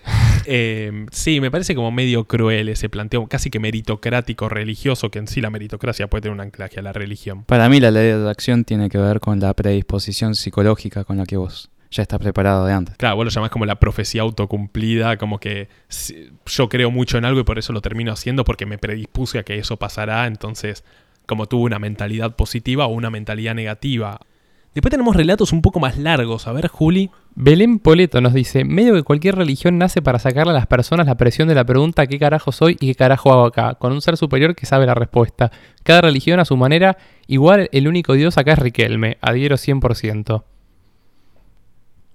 Eh, sí, me parece como medio cruel ese planteo, casi que meritocrático religioso, que en sí la meritocracia puede tener un anclaje a la religión. Para mí la ley de atracción tiene que ver con la predisposición psicológica con la que vos ya estás preparado de antes. Claro, vos lo llamás como la profecía autocumplida, como que yo creo mucho en algo y por eso lo termino haciendo porque me predispuse a que eso pasará, entonces como tuve una mentalidad positiva o una mentalidad negativa. Después tenemos relatos un poco más largos. A ver, Juli. Belén Poleto nos dice, medio que cualquier religión nace para sacarle a las personas la presión de la pregunta ¿qué carajo soy y qué carajo hago acá? Con un ser superior que sabe la respuesta. Cada religión a su manera, igual el único Dios acá es Riquelme, adhiero 100%.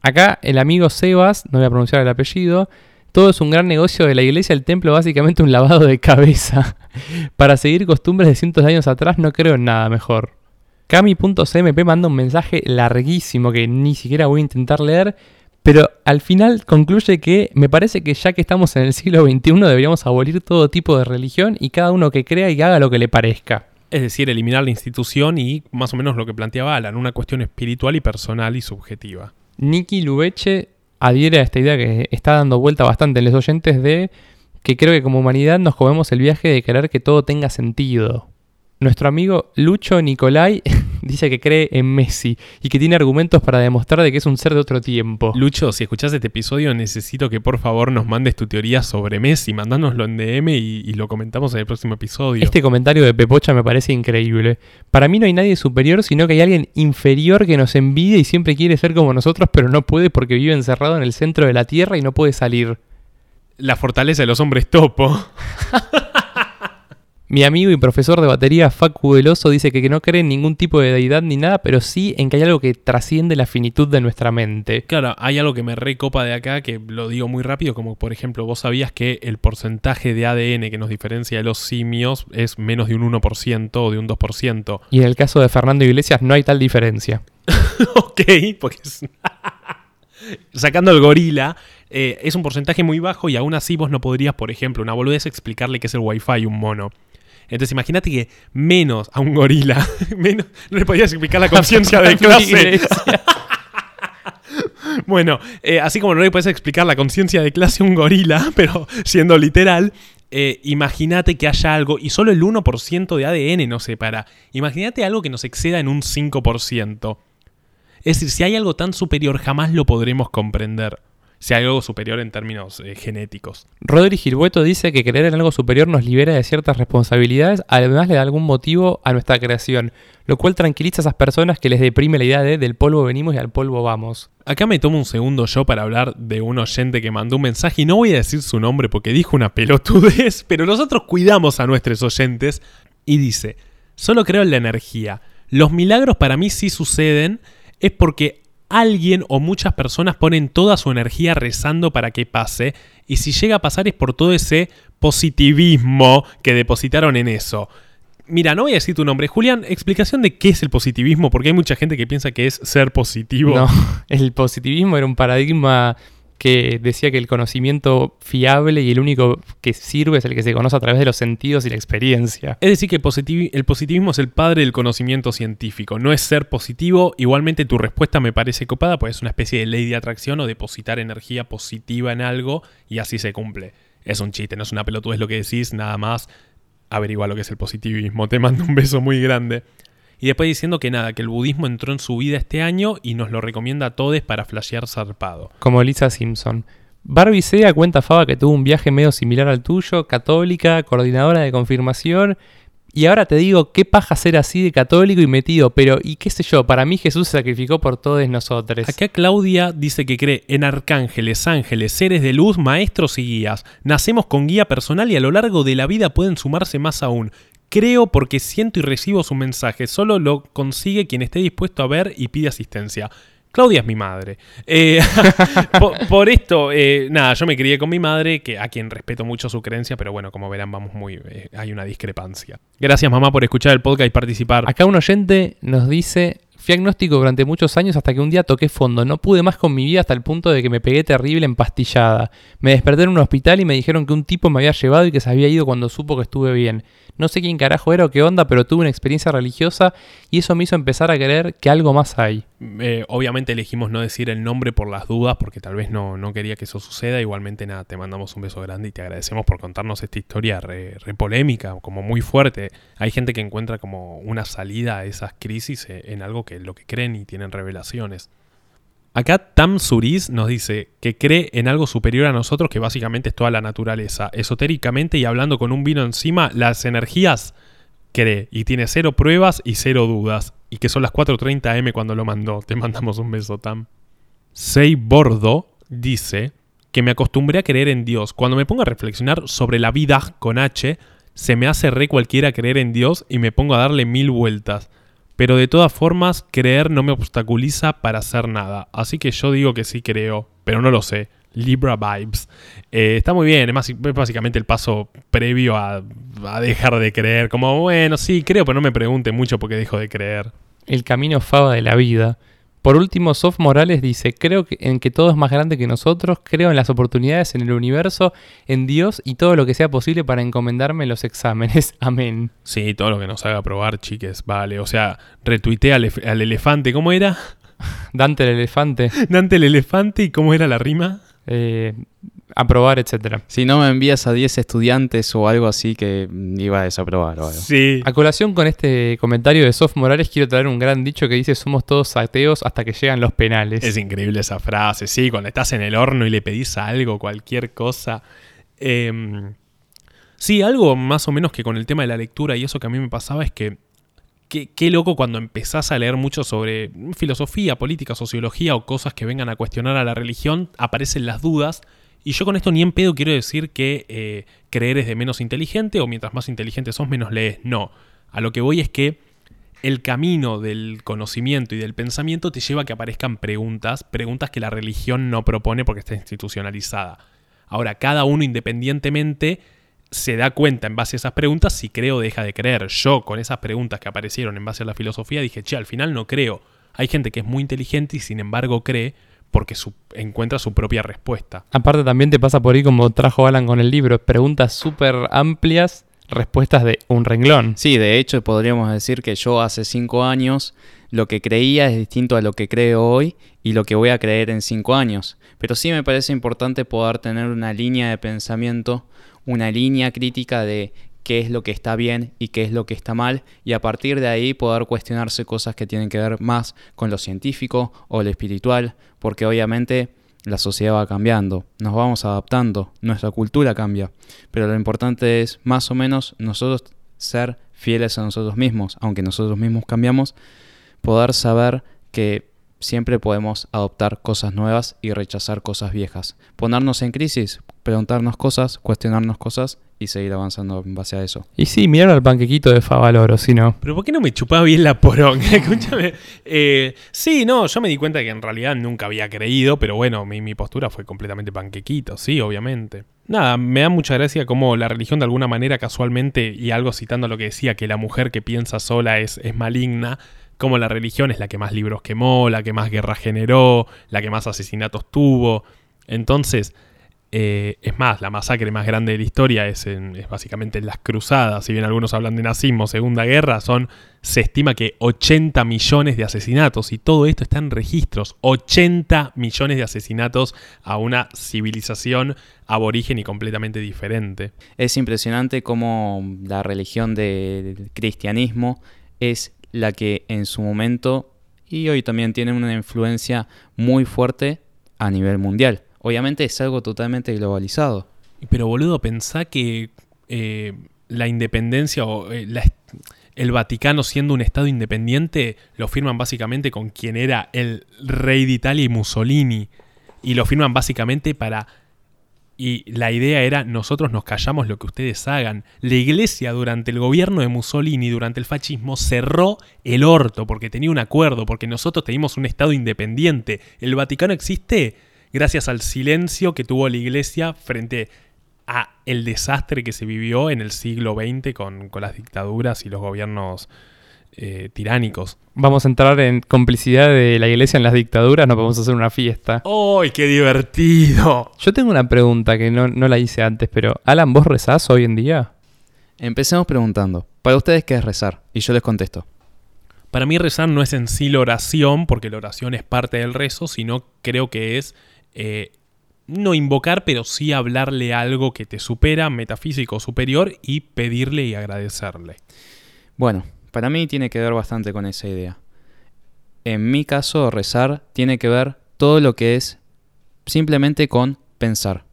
Acá el amigo Sebas, no voy a pronunciar el apellido, todo es un gran negocio de la iglesia, el templo básicamente un lavado de cabeza. Para seguir costumbres de cientos de años atrás no creo en nada mejor. Cami.cmp manda un mensaje larguísimo que ni siquiera voy a intentar leer, pero al final concluye que me parece que ya que estamos en el siglo XXI deberíamos abolir todo tipo de religión y cada uno que crea y haga lo que le parezca. Es decir, eliminar la institución y más o menos lo que planteaba Alan, una cuestión espiritual y personal y subjetiva. Nicky Lubeche adhiere a esta idea que está dando vuelta bastante en los oyentes de que creo que como humanidad nos comemos el viaje de querer que todo tenga sentido. Nuestro amigo Lucho Nicolai dice que cree en Messi y que tiene argumentos para demostrar de que es un ser de otro tiempo. Lucho, si escuchás este episodio, necesito que por favor nos mandes tu teoría sobre Messi. Mandánoslo en DM y, y lo comentamos en el próximo episodio. Este comentario de Pepocha me parece increíble. Para mí no hay nadie superior, sino que hay alguien inferior que nos envidia y siempre quiere ser como nosotros, pero no puede porque vive encerrado en el centro de la Tierra y no puede salir. La fortaleza de los hombres topo. Mi amigo y profesor de batería Facu Veloso dice que no cree en ningún tipo de deidad ni nada, pero sí en que hay algo que trasciende la finitud de nuestra mente. Claro, hay algo que me recopa de acá, que lo digo muy rápido, como por ejemplo, vos sabías que el porcentaje de ADN que nos diferencia de los simios es menos de un 1% o de un 2%. Y en el caso de Fernando Iglesias no hay tal diferencia. ok, porque es... sacando el gorila, eh, es un porcentaje muy bajo y aún así vos no podrías, por ejemplo, una boludez explicarle qué es el wifi a un mono. Entonces imagínate que menos a un gorila, menos, no le podías explicar la conciencia de clase. bueno, eh, así como no le puedes explicar la conciencia de clase a un gorila, pero siendo literal, eh, imagínate que haya algo y solo el 1% de ADN nos separa. Imagínate algo que nos exceda en un 5%. Es decir, si hay algo tan superior jamás lo podremos comprender sea algo superior en términos eh, genéticos. Rodri Gilbueto dice que creer en algo superior nos libera de ciertas responsabilidades, además le da algún motivo a nuestra creación, lo cual tranquiliza a esas personas que les deprime la idea de del polvo venimos y al polvo vamos. Acá me tomo un segundo yo para hablar de un oyente que mandó un mensaje y no voy a decir su nombre porque dijo una pelotudez, pero nosotros cuidamos a nuestros oyentes y dice, solo creo en la energía. Los milagros para mí sí suceden, es porque alguien o muchas personas ponen toda su energía rezando para que pase y si llega a pasar es por todo ese positivismo que depositaron en eso. Mira, no voy a decir tu nombre. Julián, explicación de qué es el positivismo, porque hay mucha gente que piensa que es ser positivo. No, el positivismo era un paradigma que decía que el conocimiento fiable y el único que sirve es el que se conoce a través de los sentidos y la experiencia. Es decir, que el positivismo es el padre del conocimiento científico, no es ser positivo. Igualmente tu respuesta me parece copada, pues es una especie de ley de atracción o depositar energía positiva en algo y así se cumple. Es un chiste, no es una pelotudez lo que decís, nada más averigua lo que es el positivismo. Te mando un beso muy grande. Y después diciendo que nada, que el budismo entró en su vida este año y nos lo recomienda a todos para flashear zarpado. Como Lisa Simpson. Barbie Sea cuenta Faba que tuvo un viaje medio similar al tuyo, católica, coordinadora de confirmación. Y ahora te digo, qué paja ser así de católico y metido, pero y qué sé yo, para mí Jesús se sacrificó por todos nosotros. Acá Claudia dice que cree en arcángeles, ángeles, seres de luz, maestros y guías. Nacemos con guía personal y a lo largo de la vida pueden sumarse más aún. Creo porque siento y recibo su mensaje. Solo lo consigue quien esté dispuesto a ver y pide asistencia. Claudia es mi madre. Eh, por, esto, eh, nada, yo me crié con mi madre, que a quien respeto mucho su creencia, pero bueno, como verán, vamos muy. Eh, hay una discrepancia. Gracias, mamá, por escuchar el podcast y participar. Acá un oyente nos dice. Fui agnóstico durante muchos años hasta que un día toqué fondo. No pude más con mi vida hasta el punto de que me pegué terrible empastillada. Me desperté en un hospital y me dijeron que un tipo me había llevado y que se había ido cuando supo que estuve bien. No sé quién carajo era o qué onda, pero tuve una experiencia religiosa y eso me hizo empezar a creer que algo más hay. Eh, obviamente elegimos no decir el nombre por las dudas, porque tal vez no, no quería que eso suceda. Igualmente, nada, te mandamos un beso grande y te agradecemos por contarnos esta historia re, polémica, como muy fuerte. Hay gente que encuentra como una salida a esas crisis eh, en algo que lo que creen y tienen revelaciones. Acá Tam Suris nos dice que cree en algo superior a nosotros, que básicamente es toda la naturaleza. Esotéricamente y hablando con un vino encima, las energías cree y tiene cero pruebas y cero dudas. Y que son las 4.30 am cuando lo mandó. Te mandamos un beso, Tam. Sei Bordo dice que me acostumbré a creer en Dios. Cuando me pongo a reflexionar sobre la vida con H, se me hace re cualquiera creer en Dios y me pongo a darle mil vueltas. pero de todas formas creer no me obstaculiza para hacer nada. Así que yo digo que sí creo, pero no lo sé. Libra Vibes. Eh, está muy bien, es, básicamente el paso previo a, a dejar de creer. Como, bueno, sí, creo, pero no me pregunte mucho porque dejo de creer. El camino fava de la vida. Por último, Sof Morales dice, creo que- en que todo es más grande que nosotros, creo en las oportunidades, en el universo, en Dios y todo lo que sea posible para encomendarme en los exámenes. Amén. Sí, todo lo que nos haga probar, chiques, vale. O sea, retuiteé al, al elefante. ¿Cómo era? Dante el elefante, Dante el elefante y cómo era la rima. Eh, aprobar, etcétera. Si no me envías a 10 estudiantes o algo así que iba a desaprobar o algo. Sí. A colación con este comentario de Sof Morales, quiero traer un gran dicho que dice: Somos todos ateos hasta que llegan los penales. Es increíble esa frase, sí, cuando estás en el horno y le pedís algo, cualquier cosa. Em, sí, algo más o menos que con el tema de la lectura y eso que a mí me pasaba es que qué, loco cuando empezás a leer mucho sobre filosofía, política, sociología o cosas que vengan a cuestionar a la religión, aparecen las dudas. Y yo con esto ni en pedo quiero decir que eh, creer es de menos inteligente o mientras más inteligente sos menos lees. No. A lo que voy es que el camino del conocimiento y del pensamiento te lleva a que aparezcan preguntas, preguntas que la religión no propone porque está institucionalizada. Ahora, cada uno independientemente se da cuenta en base a esas preguntas si cree o deja de creer. Yo, con esas preguntas que aparecieron en base a la filosofía, dije, che, al final no creo. Hay gente que es muy inteligente y sin embargo cree porque su- encuentra su propia respuesta. Aparte, también te pasa por ahí, como trajo Alan con el libro, preguntas súper amplias, respuestas de un renglón. Sí, de hecho podríamos decir que yo hace cinco años lo que creía es distinto a lo que creo hoy y lo que voy a creer en cinco años. Pero sí me parece importante poder tener una línea de pensamiento, una línea crítica de qué es lo que está bien y qué es lo que está mal y a partir de ahí poder cuestionarse cosas que tienen que ver más con lo científico o lo espiritual, porque obviamente la sociedad va cambiando, nos vamos adaptando, nuestra cultura cambia, pero lo importante es más o menos nosotros ser fieles a nosotros mismos, aunque nosotros mismos cambiamos, poder saber que siempre podemos adoptar cosas nuevas y rechazar cosas viejas, ponernos en crisis, preguntarnos cosas, cuestionarnos cosas y seguir avanzando en base a eso. Y sí, miraron al panquequito de Favaloro, si no. Pero ¿por qué no me chupaba bien la poronga? Escúchame. Eh, sí, no, yo me di cuenta que en realidad nunca había creído, pero bueno, mi, mi postura fue completamente panquequito, sí, obviamente. Nada, me da mucha gracia cómo la religión de alguna manera casualmente, y algo citando lo que decía, que la mujer que piensa sola es, es maligna, como la religión es la que más libros quemó, la que más guerra generó, la que más asesinatos tuvo. Entonces, eh, es más, la masacre más grande de la historia es, es básicamente en las cruzadas. Si bien algunos hablan de nazismo, Segunda Guerra, son, se estima que 80 millones de asesinatos. Y todo esto está en registros. 80 millones de asesinatos a una civilización aborigen y completamente diferente. Es impresionante cómo la religión de- del cristianismo es la que en su momento y hoy también tiene una influencia muy fuerte a nivel mundial. Obviamente es algo totalmente globalizado. Pero boludo, pensá que eh, la independencia o eh, la el Vaticano siendo un Estado independiente lo firman básicamente con quien era el rey de Italia y Mussolini. Y lo firman básicamente para... Y la idea era nosotros nos callamos lo que ustedes hagan. La iglesia durante el gobierno de Mussolini, durante el fascismo, cerró el orto porque tenía un acuerdo, porque nosotros teníamos un Estado independiente. El Vaticano existe gracias al silencio que tuvo la iglesia frente a el desastre que se vivió en el siglo XX con, con las dictaduras y los gobiernos eh, tiránicos. Vamos a entrar en complicidad de la iglesia en las dictaduras, nos podemos hacer una fiesta. ¡Ay, qué divertido! Yo tengo una pregunta que no, no la hice antes, pero Alan, ¿vos rezás hoy en día? Empecemos preguntando, ¿para ustedes qué es rezar? Y yo les contesto. Para mí rezar no es en sí la oración, porque la oración es parte del rezo, sino creo que es eh, no invocar, pero sí hablarle algo que te supera, metafísico superior, y pedirle y agradecerle. Bueno, para mí tiene que ver bastante con esa idea. En mi caso, rezar tiene que ver todo lo que es simplemente con pensar.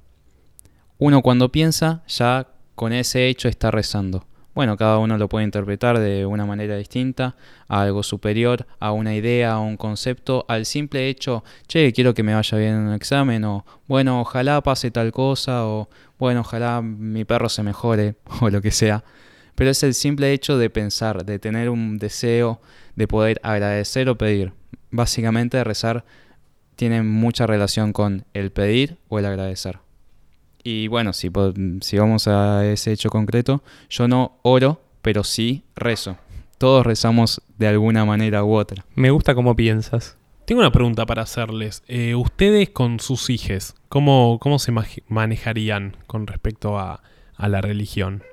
Uno cuando piensa, ya con ese hecho está rezando. Bueno, cada uno lo puede interpretar de una manera distinta, a algo superior, a una idea, a un concepto, al simple hecho, che, quiero que me vaya bien en un examen, o bueno, ojalá pase tal cosa, o bueno, ojalá mi perro se mejore, o lo que sea. Pero es el simple hecho de pensar, de tener un deseo, de poder agradecer o pedir. Básicamente rezar tiene mucha relación con el pedir o el agradecer. Y bueno, si, vamos a ese hecho concreto, yo no oro, pero sí rezo. Todos rezamos de alguna manera u otra. Me gusta cómo piensas. Tengo una pregunta para hacerles. Eh, ustedes con sus hijos, ¿cómo, se manejarían con respecto a la religión?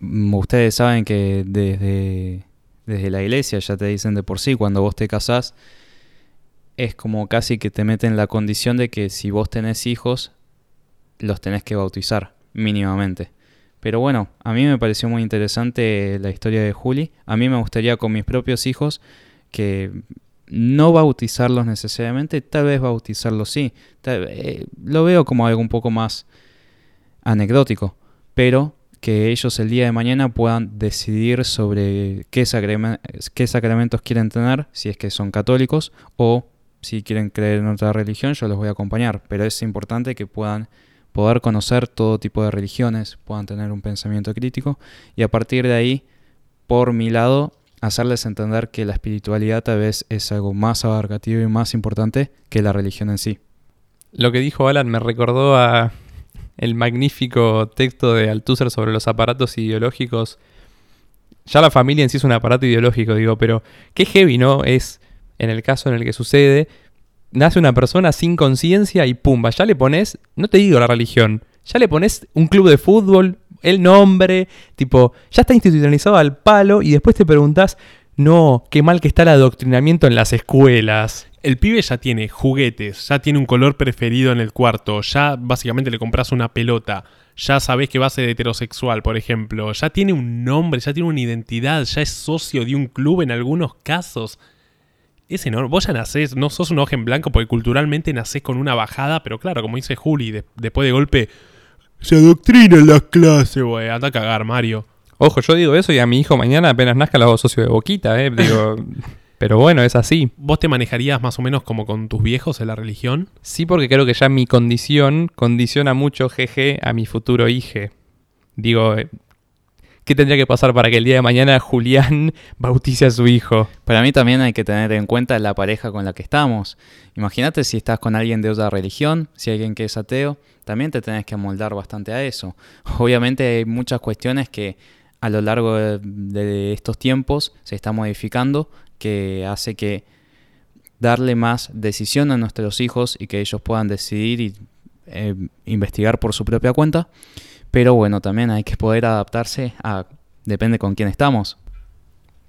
Mm, Ustedes saben que desde, desde la iglesia ya te dicen de por sí, cuando vos te casás, es como casi que te meten la condición de que si vos tenés hijos, los tenés que bautizar, mínimamente. Pero bueno, a mí me pareció muy interesante la historia de Juli. A mí me gustaría con mis propios hijos que no bautizarlos necesariamente, tal vez bautizarlos sí. Tal- eh, lo veo como algo un poco más anecdótico, pero que ellos el día de mañana puedan decidir sobre qué, sacrame- qué sacramentos quieren tener, si es que son católicos o si quieren creer en otra religión, yo los voy a acompañar. Pero es importante que puedan poder conocer todo tipo de religiones, puedan tener un pensamiento crítico y a partir de ahí, por mi lado, hacerles entender que la espiritualidad tal vez es algo más abarcativo y más importante que la religión en sí. Lo que dijo Alan me recordó a el magnífico texto de Althusser sobre los aparatos ideológicos. Ya la familia en sí es un aparato ideológico, digo, pero qué heavy, ¿no? Es en el caso en el que sucede, nace una persona sin conciencia y pumba, ya le pones, no te digo la religión, ya le pones un club de fútbol, el nombre, tipo, ya está institucionalizado al palo y después te preguntas, no, qué mal que está el adoctrinamiento en las escuelas. El pibe ya tiene juguetes, ya tiene un color preferido en el cuarto, ya básicamente le compras una pelota, ya sabes que va a ser heterosexual, por ejemplo, ya tiene un nombre, ya tiene una identidad, ya es socio de un club en algunos casos. Es enorme. Vos ya nacés, no sos un ojo en blanco porque culturalmente nacés con una bajada, pero claro, como dice Juli, de- después de golpe, se adoctrina en las clases, güey. Anda a cagar, Mario. Ojo, yo digo eso y a mi hijo mañana apenas nazca lo hago socio de boquita, ¿eh? Digo, pero bueno, es así. ¿Vos te manejarías más o menos como con tus viejos en la religión? Sí, porque creo que ya mi condición condiciona mucho, jeje, a mi futuro hijo. Digo, eh, ¿qué tendría que pasar para que el día de mañana Julián bautice a su hijo? Para mí también hay que tener en cuenta la pareja con la que estamos. Imagínate si estás con alguien de otra religión, si alguien que es ateo, también te tenés que amoldar bastante a eso. Obviamente hay muchas cuestiones que a lo largo de, de estos tiempos se está modificando, que hace que darle más decisión a nuestros hijos y que ellos puedan decidir y eh, investigar por su propia cuenta. Pero bueno, también hay que poder adaptarse a... Depende con quién estamos.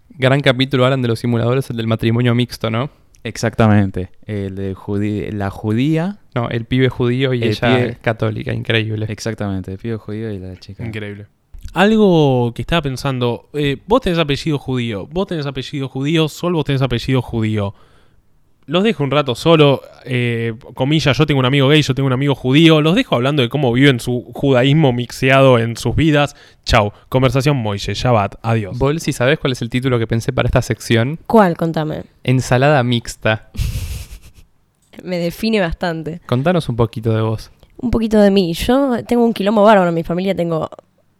Gran capítulo, Alan, de los simuladores, el del matrimonio mixto, ¿no? Exactamente. El de judí- la judía. No, el pibe judío y El ella pibe- católica, increíble. Exactamente. El pibe judío y la chica. Increíble. Algo que estaba pensando, eh, vos tenés apellido judío, vos tenés apellido judío, Sol vos tenés apellido judío. Los dejo un rato solo, eh, comillas, yo tengo un amigo gay, yo tengo un amigo judío, los dejo hablando de cómo viven su judaísmo mixeado en sus vidas. Chau, conversación Moise, Shabbat, adiós. Vol, si sabes cuál es el título que pensé para esta sección, ¿Cuál? Contame. ensalada mixta. Me define bastante. Contanos un poquito de vos. Un poquito de mí. Yo tengo un quilombo bárbaro en mi familia. Tengo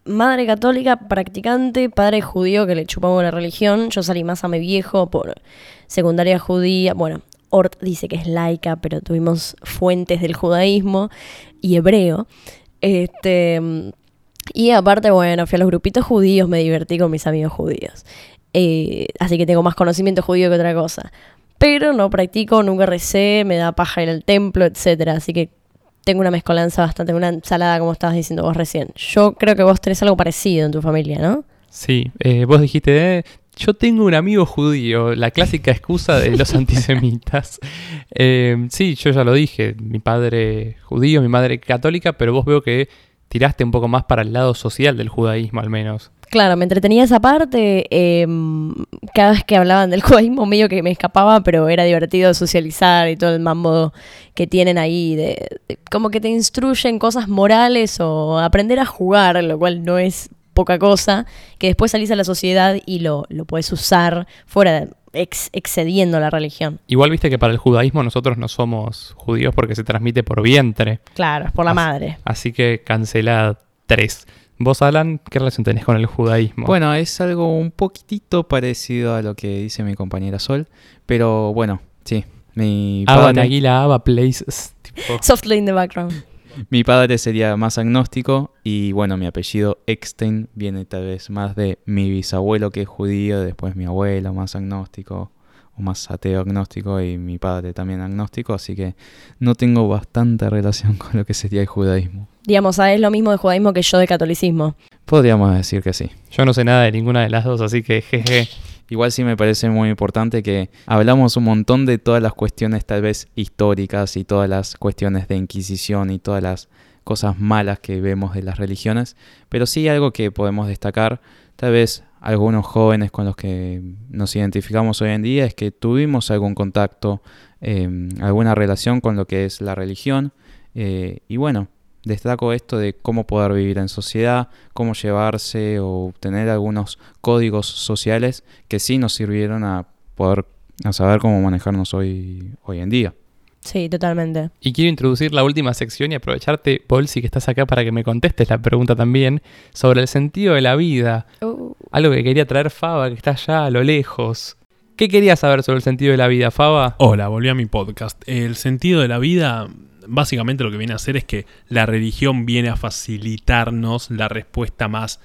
madre católica, practicante, padre judío que le chupamos la religión. Yo salí más a mi viejo por secundaria judía. Bueno, Ort dice que es laica, pero tuvimos fuentes del judaísmo y hebreo. Este, y aparte, bueno, fui a los grupitos judíos, me divertí con mis amigos judíos. Eh, así que tengo más conocimiento judío que otra cosa. Pero no practico, nunca recé, me da paja ir al templo, etcétera. Así que tengo una mezcolanza bastante, una ensalada, como estabas diciendo vos recién. Yo creo que vos tenés algo parecido en tu familia, ¿no? Sí, eh, vos dijiste, eh, yo tengo un amigo judío, la clásica excusa de los antisemitas. Eh, sí, yo ya lo dije, mi padre judío, mi madre católica, pero vos veo que tiraste un poco más para el lado social del judaísmo al menos. Claro, me entretenía esa parte. eh, cada vez que hablaban del judaísmo, medio que me escapaba, pero era divertido socializar y todo el mambo que tienen ahí. De, de- como que te instruyen cosas morales o aprender a jugar, lo cual no es poca cosa. Que después salís a la sociedad y lo, lo puedes usar fuera, de- ex- excediendo la religión. Igual viste que para el judaísmo nosotros no somos judíos porque se transmite por vientre, Claro, es por la Así- madre. así que cancelad tres. Vos, Alan, ¿qué relación tenés con el judaísmo? Bueno, es algo un poquitito parecido a lo que dice mi compañera Sol, pero bueno, sí. Mi Abba padre, Nagila, Abba Places. Tipo, Softly in the background. mi padre sería más agnóstico y bueno, mi apellido Eckstein viene tal vez más de mi bisabuelo que es judío, después mi abuelo más agnóstico o más ateo agnóstico y mi padre también agnóstico, así que no tengo bastante relación con lo que sería el judaísmo. Digamos, ah, es lo mismo de judaísmo que yo de catolicismo. Podríamos decir que sí. yo no sé nada de ninguna de las dos, así que jeje. Igual sí me parece muy importante que hablamos un montón de todas las cuestiones tal vez históricas y todas las cuestiones de Inquisición y todas las cosas malas que vemos de las religiones, pero sí algo que podemos destacar, tal vez algunos jóvenes con los que nos identificamos hoy en día, es que tuvimos algún contacto, eh, alguna relación con lo que es la religión, eh, y bueno, destaco esto de cómo poder vivir en sociedad, cómo llevarse o tener algunos códigos sociales que sí nos sirvieron a poder a saber cómo manejarnos hoy, hoy en día. Sí, totalmente. Y quiero introducir la última sección y aprovecharte, Bolsi, que estás acá para que me contestes la pregunta también sobre el sentido de la vida. Uh, Algo que quería traer Faba, que está allá a lo lejos. ¿Qué querías saber sobre el sentido de la vida, Faba? Hola, volví a mi podcast. El sentido de la vida, básicamente lo que viene a hacer es que la religión viene a facilitarnos la respuesta más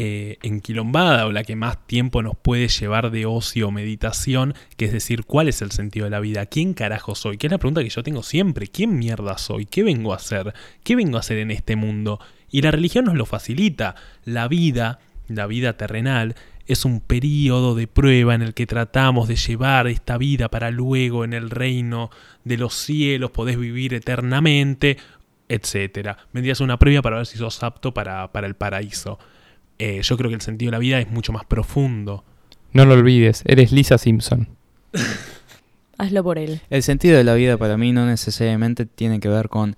eh, enquilombada o la que más tiempo nos puede llevar de ocio o meditación, que es decir, ¿cuál es el sentido de la vida? ¿Quién carajo soy? Que es la pregunta que yo tengo siempre. ¿Quién mierda soy? ¿Qué vengo a hacer? ¿Qué vengo a hacer en este mundo? Y la religión nos lo facilita. La vida, la vida terrenal, es un periodo de prueba en el que tratamos de llevar esta vida para luego en el reino de los cielos podés vivir eternamente, etc. Vendrías una previa para ver si sos apto para, para el paraíso. Eh, yo creo que el sentido de la vida es mucho más profundo. No lo olvides, eres Lisa Simpson. hazlo por él. El sentido de la vida para mí no necesariamente tiene que ver con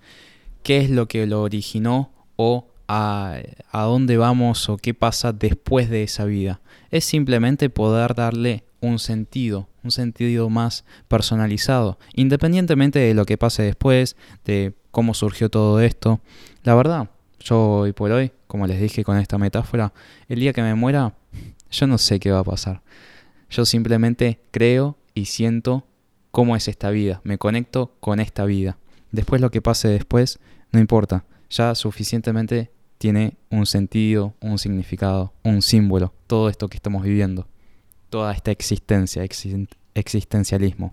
qué es lo que lo originó o a, a dónde vamos o qué pasa después de esa vida. Es simplemente poder darle un sentido, un sentido más personalizado, independientemente de lo que pase después, de cómo surgió todo esto. La verdad, yo hoy por hoy, como les dije con esta metáfora, el día que me muera, yo no sé qué va a pasar. Yo simplemente creo y siento cómo es esta vida, me conecto con esta vida. Después lo que pase después, no importa, ya suficientemente tiene un sentido, un significado, un símbolo, todo esto que estamos viviendo, toda esta existencia, existen- existencialismo.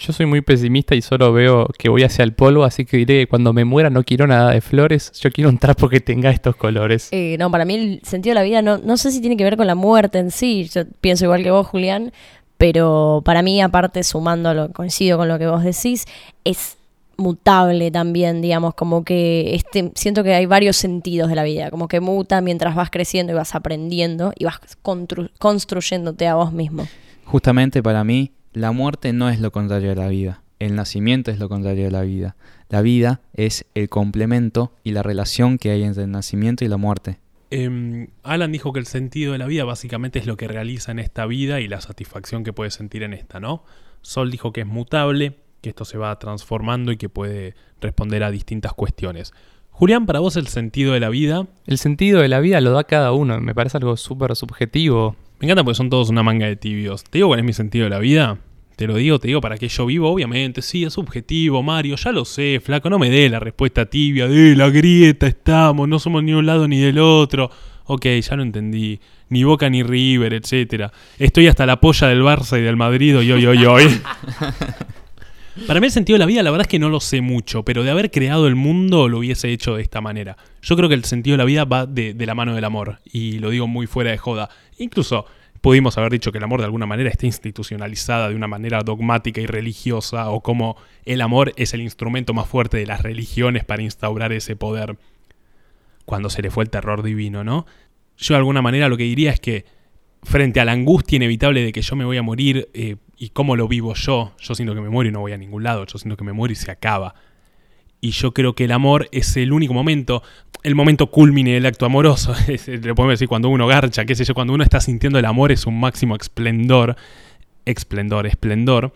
Yo soy muy pesimista y solo veo que voy hacia el polvo, así que diré que cuando me muera no quiero nada de flores, yo quiero un trapo que tenga estos colores. Eh, no, para mí el sentido de la vida no, no sé si tiene que ver con la muerte en sí. Yo pienso igual que vos, Julián, pero para mí, aparte, sumando lo coincido con lo que vos decís, es mutable también, digamos, como que este, siento que hay varios sentidos de la vida, como que muta mientras vas creciendo y vas aprendiendo y vas constru- construyéndote a vos mismo. Justamente para mí, la muerte no es lo contrario de la vida. El nacimiento es lo contrario de la vida. La vida es el complemento y la relación que hay entre el nacimiento y la muerte. Em, Alan dijo que el sentido de la vida básicamente es lo que realiza en esta vida y la satisfacción que puede sentir en esta, ¿no? Sol dijo que es mutable, que esto se va transformando y que puede responder a distintas cuestiones. Julián, para vos el sentido de la vida, El sentido de la vida lo da cada uno, me parece algo súper subjetivo. Me encanta porque son todos una manga de tibios. ¿Te digo cuál es mi sentido de la vida? Te lo digo, te digo para qué yo vivo, obviamente, sí, es subjetivo, Mario, ya lo sé, flaco, no me dé la respuesta tibia de la grieta estamos, no somos ni un lado ni del otro. Ok, ya lo entendí. Ni Boca ni River, etcétera. Estoy hasta la polla del Barça y del Madrid, hoy, hoy, hoy, hoy. Para mí el sentido de la vida, la verdad es que no lo sé mucho, pero de haber creado el mundo lo hubiese hecho de esta manera. Yo creo que el sentido de la vida va de, la mano del amor, y lo digo muy fuera de joda. Incluso pudimos haber dicho que el amor de alguna manera está institucionalizada de una manera dogmática y religiosa, o como el amor es el instrumento más fuerte de las religiones para instaurar ese poder cuando se le fue el terror divino, ¿no? Yo de alguna manera lo que diría es que frente a la angustia inevitable de que yo me voy a morir eh, y cómo lo vivo yo, yo siento que me muero y no voy a ningún lado, yo siento que me muero y se acaba. Y yo creo que el amor es el único momento, el momento culmine del acto amoroso. Le podemos decir cuando uno garcha, qué sé yo, cuando uno está sintiendo el amor es un máximo esplendor, esplendor, esplendor.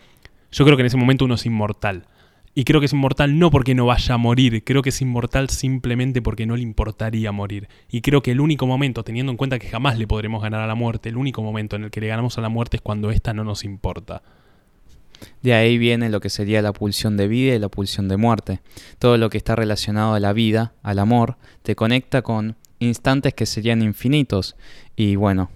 Yo creo que en ese momento uno es inmortal. Y creo que es inmortal no porque no vaya a morir, creo que es inmortal simplemente porque no le importaría morir. Y creo que el único momento, teniendo en cuenta que jamás le podremos ganar a la muerte, el único momento en el que le ganamos a la muerte es cuando ésta no nos importa. De ahí viene lo que sería la pulsión de vida y la pulsión de muerte. Todo lo que está relacionado a la vida, al amor, te conecta con instantes que serían infinitos. Y bueno,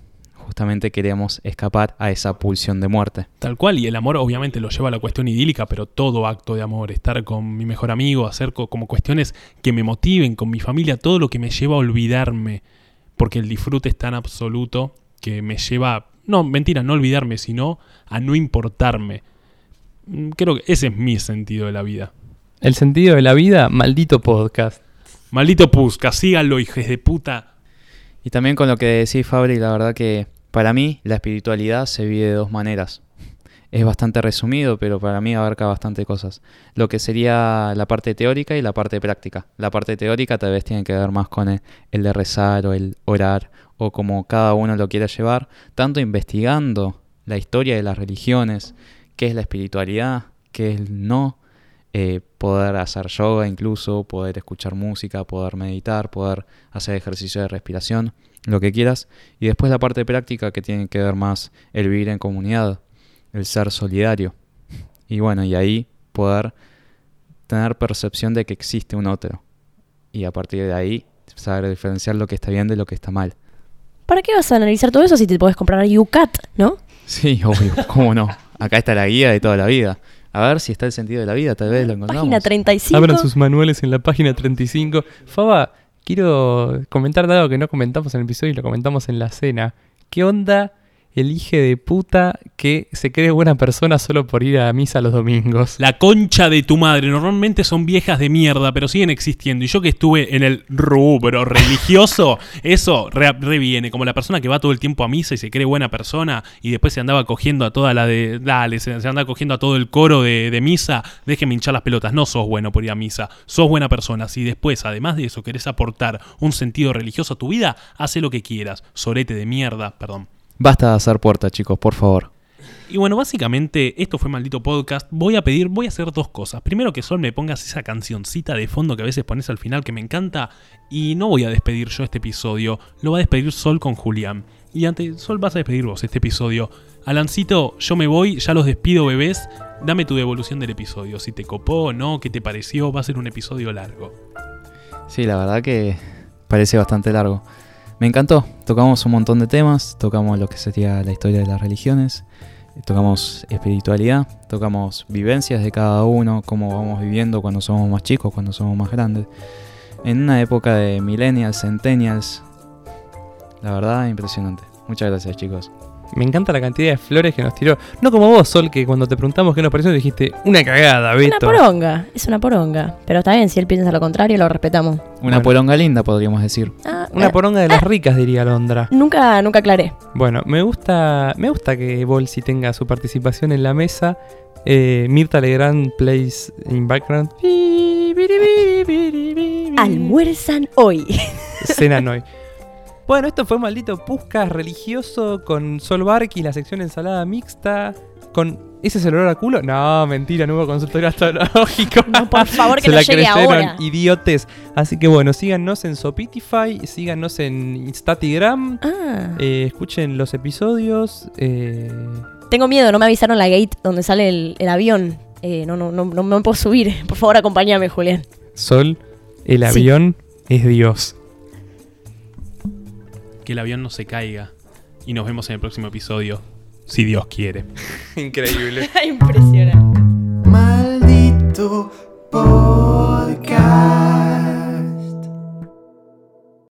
justamente queremos escapar a esa pulsión de muerte. Tal cual, y el amor obviamente lo lleva a la cuestión idílica, pero todo acto de amor, estar con mi mejor amigo, hacer co- como cuestiones que me motiven, con mi familia, todo lo que me lleva a olvidarme, porque el disfrute es tan absoluto que me lleva, no, mentira, no olvidarme, sino a no importarme. Mm, Creo que ese es mi sentido de la vida. El sentido de la vida, maldito podcast. Maldito Pusca, síganlo, hijos de puta. Y también con lo que decís, Fabri, la verdad que para mí la espiritualidad se vive de dos maneras. Es bastante resumido, pero para mí abarca bastante cosas. Lo que sería la parte teórica y la parte práctica. La parte teórica tal vez tiene que ver más con el, el de rezar o el orar, o como cada uno lo quiera llevar, tanto investigando la historia de las religiones, qué es la espiritualidad, qué es el no, eh, poder hacer yoga incluso, poder escuchar música, poder meditar, poder hacer ejercicio de respiración, lo que quieras. Y después la parte práctica que tiene que ver más el vivir en comunidad, el ser solidario. Y bueno, y ahí poder tener percepción de que existe un otro. Y a partir de ahí saber diferenciar lo que está bien de lo que está mal. ¿Para qué vas a analizar todo eso si te podés comprar UCAT, no? Sí, obvio, cómo no. Acá está la guía de toda la vida. A ver si está el sentido de la vida, tal vez lo encontramos. Página 35. Abran sus manuales en la página 35. Faba, quiero comentar algo que no comentamos en el episodio y lo comentamos en la cena. ¿Qué onda el de puta que se cree buena persona solo por ir a misa los domingos? La concha de tu madre. Normalmente son viejas de mierda, pero siguen existiendo. Y yo que estuve en el rubro religioso, eso re- reviene. Como la persona que va todo el tiempo a misa y se cree buena persona y después se andaba cogiendo a toda la de. Dale, se, se andaba cogiendo a todo el coro de, de misa. Déjeme hinchar las pelotas. No sos bueno por ir a misa. Sos buena persona. Si después, además de eso, querés aportar un sentido religioso a tu vida, hace lo que quieras. Sorete de mierda, perdón. Basta de hacer puerta, chicos, por favor. Y bueno, básicamente esto fue Maldito Podcast. Voy a pedir, voy a hacer dos cosas. Primero que Sol me pongas esa cancioncita de fondo que a veces pones al final que me encanta. Y no voy a despedir yo este episodio, lo va a despedir Sol con Julián. Y antes, Sol, vas a despedir vos este episodio. Alancito, yo me voy, ya los despido, bebés. Dame tu devolución del episodio. Si te copó o no, qué te pareció, va a ser un episodio largo. Sí, la verdad que parece bastante largo. Me encantó. Tocamos un montón de temas. Tocamos lo que sería la historia de las religiones. Tocamos espiritualidad. Tocamos vivencias de cada uno. Cómo vamos viviendo cuando somos más chicos, cuando somos más grandes. En una época de millennials, centennials. La verdad, impresionante. Muchas gracias, chicos. Me encanta la cantidad de flores que nos tiró. No como vos, Sol, que cuando te preguntamos qué nos pareció dijiste una cagada, Una Beto. poronga, es una poronga. Pero está bien, si él piensa lo contrario, lo respetamos. Una Bueno. poronga linda, podríamos decir. Ah, Una eh, poronga de las ricas, diría Londra. Nunca, nunca aclaré. Bueno, me gusta, me gusta que Bolsi tenga su participación en la mesa. Eh, Mirta Legrand plays in background. Almuerzan hoy. Cenan hoy. Bueno, esto fue maldito Puscas religioso con Sol Barky, la sección ensalada mixta. Con. ¿Ese es el olor a culo? No, mentira, no hubo consultorio astrológico. No, por favor, que Se no la llegue ahora. idiotes. Así que bueno, síganos en Sopitify, síganos en Instagram. Ah, eh, escuchen los episodios. eh, tengo miedo, no me avisaron la gate donde sale el, el avión. Eh, no, no, no, no me puedo subir. Por favor, acompáñame, Julián. Sol, el Sí. avión es Dios. Que el avión no se caiga. Y nos vemos en el próximo episodio. Si Dios quiere. Increíble. Impresionante. Maldito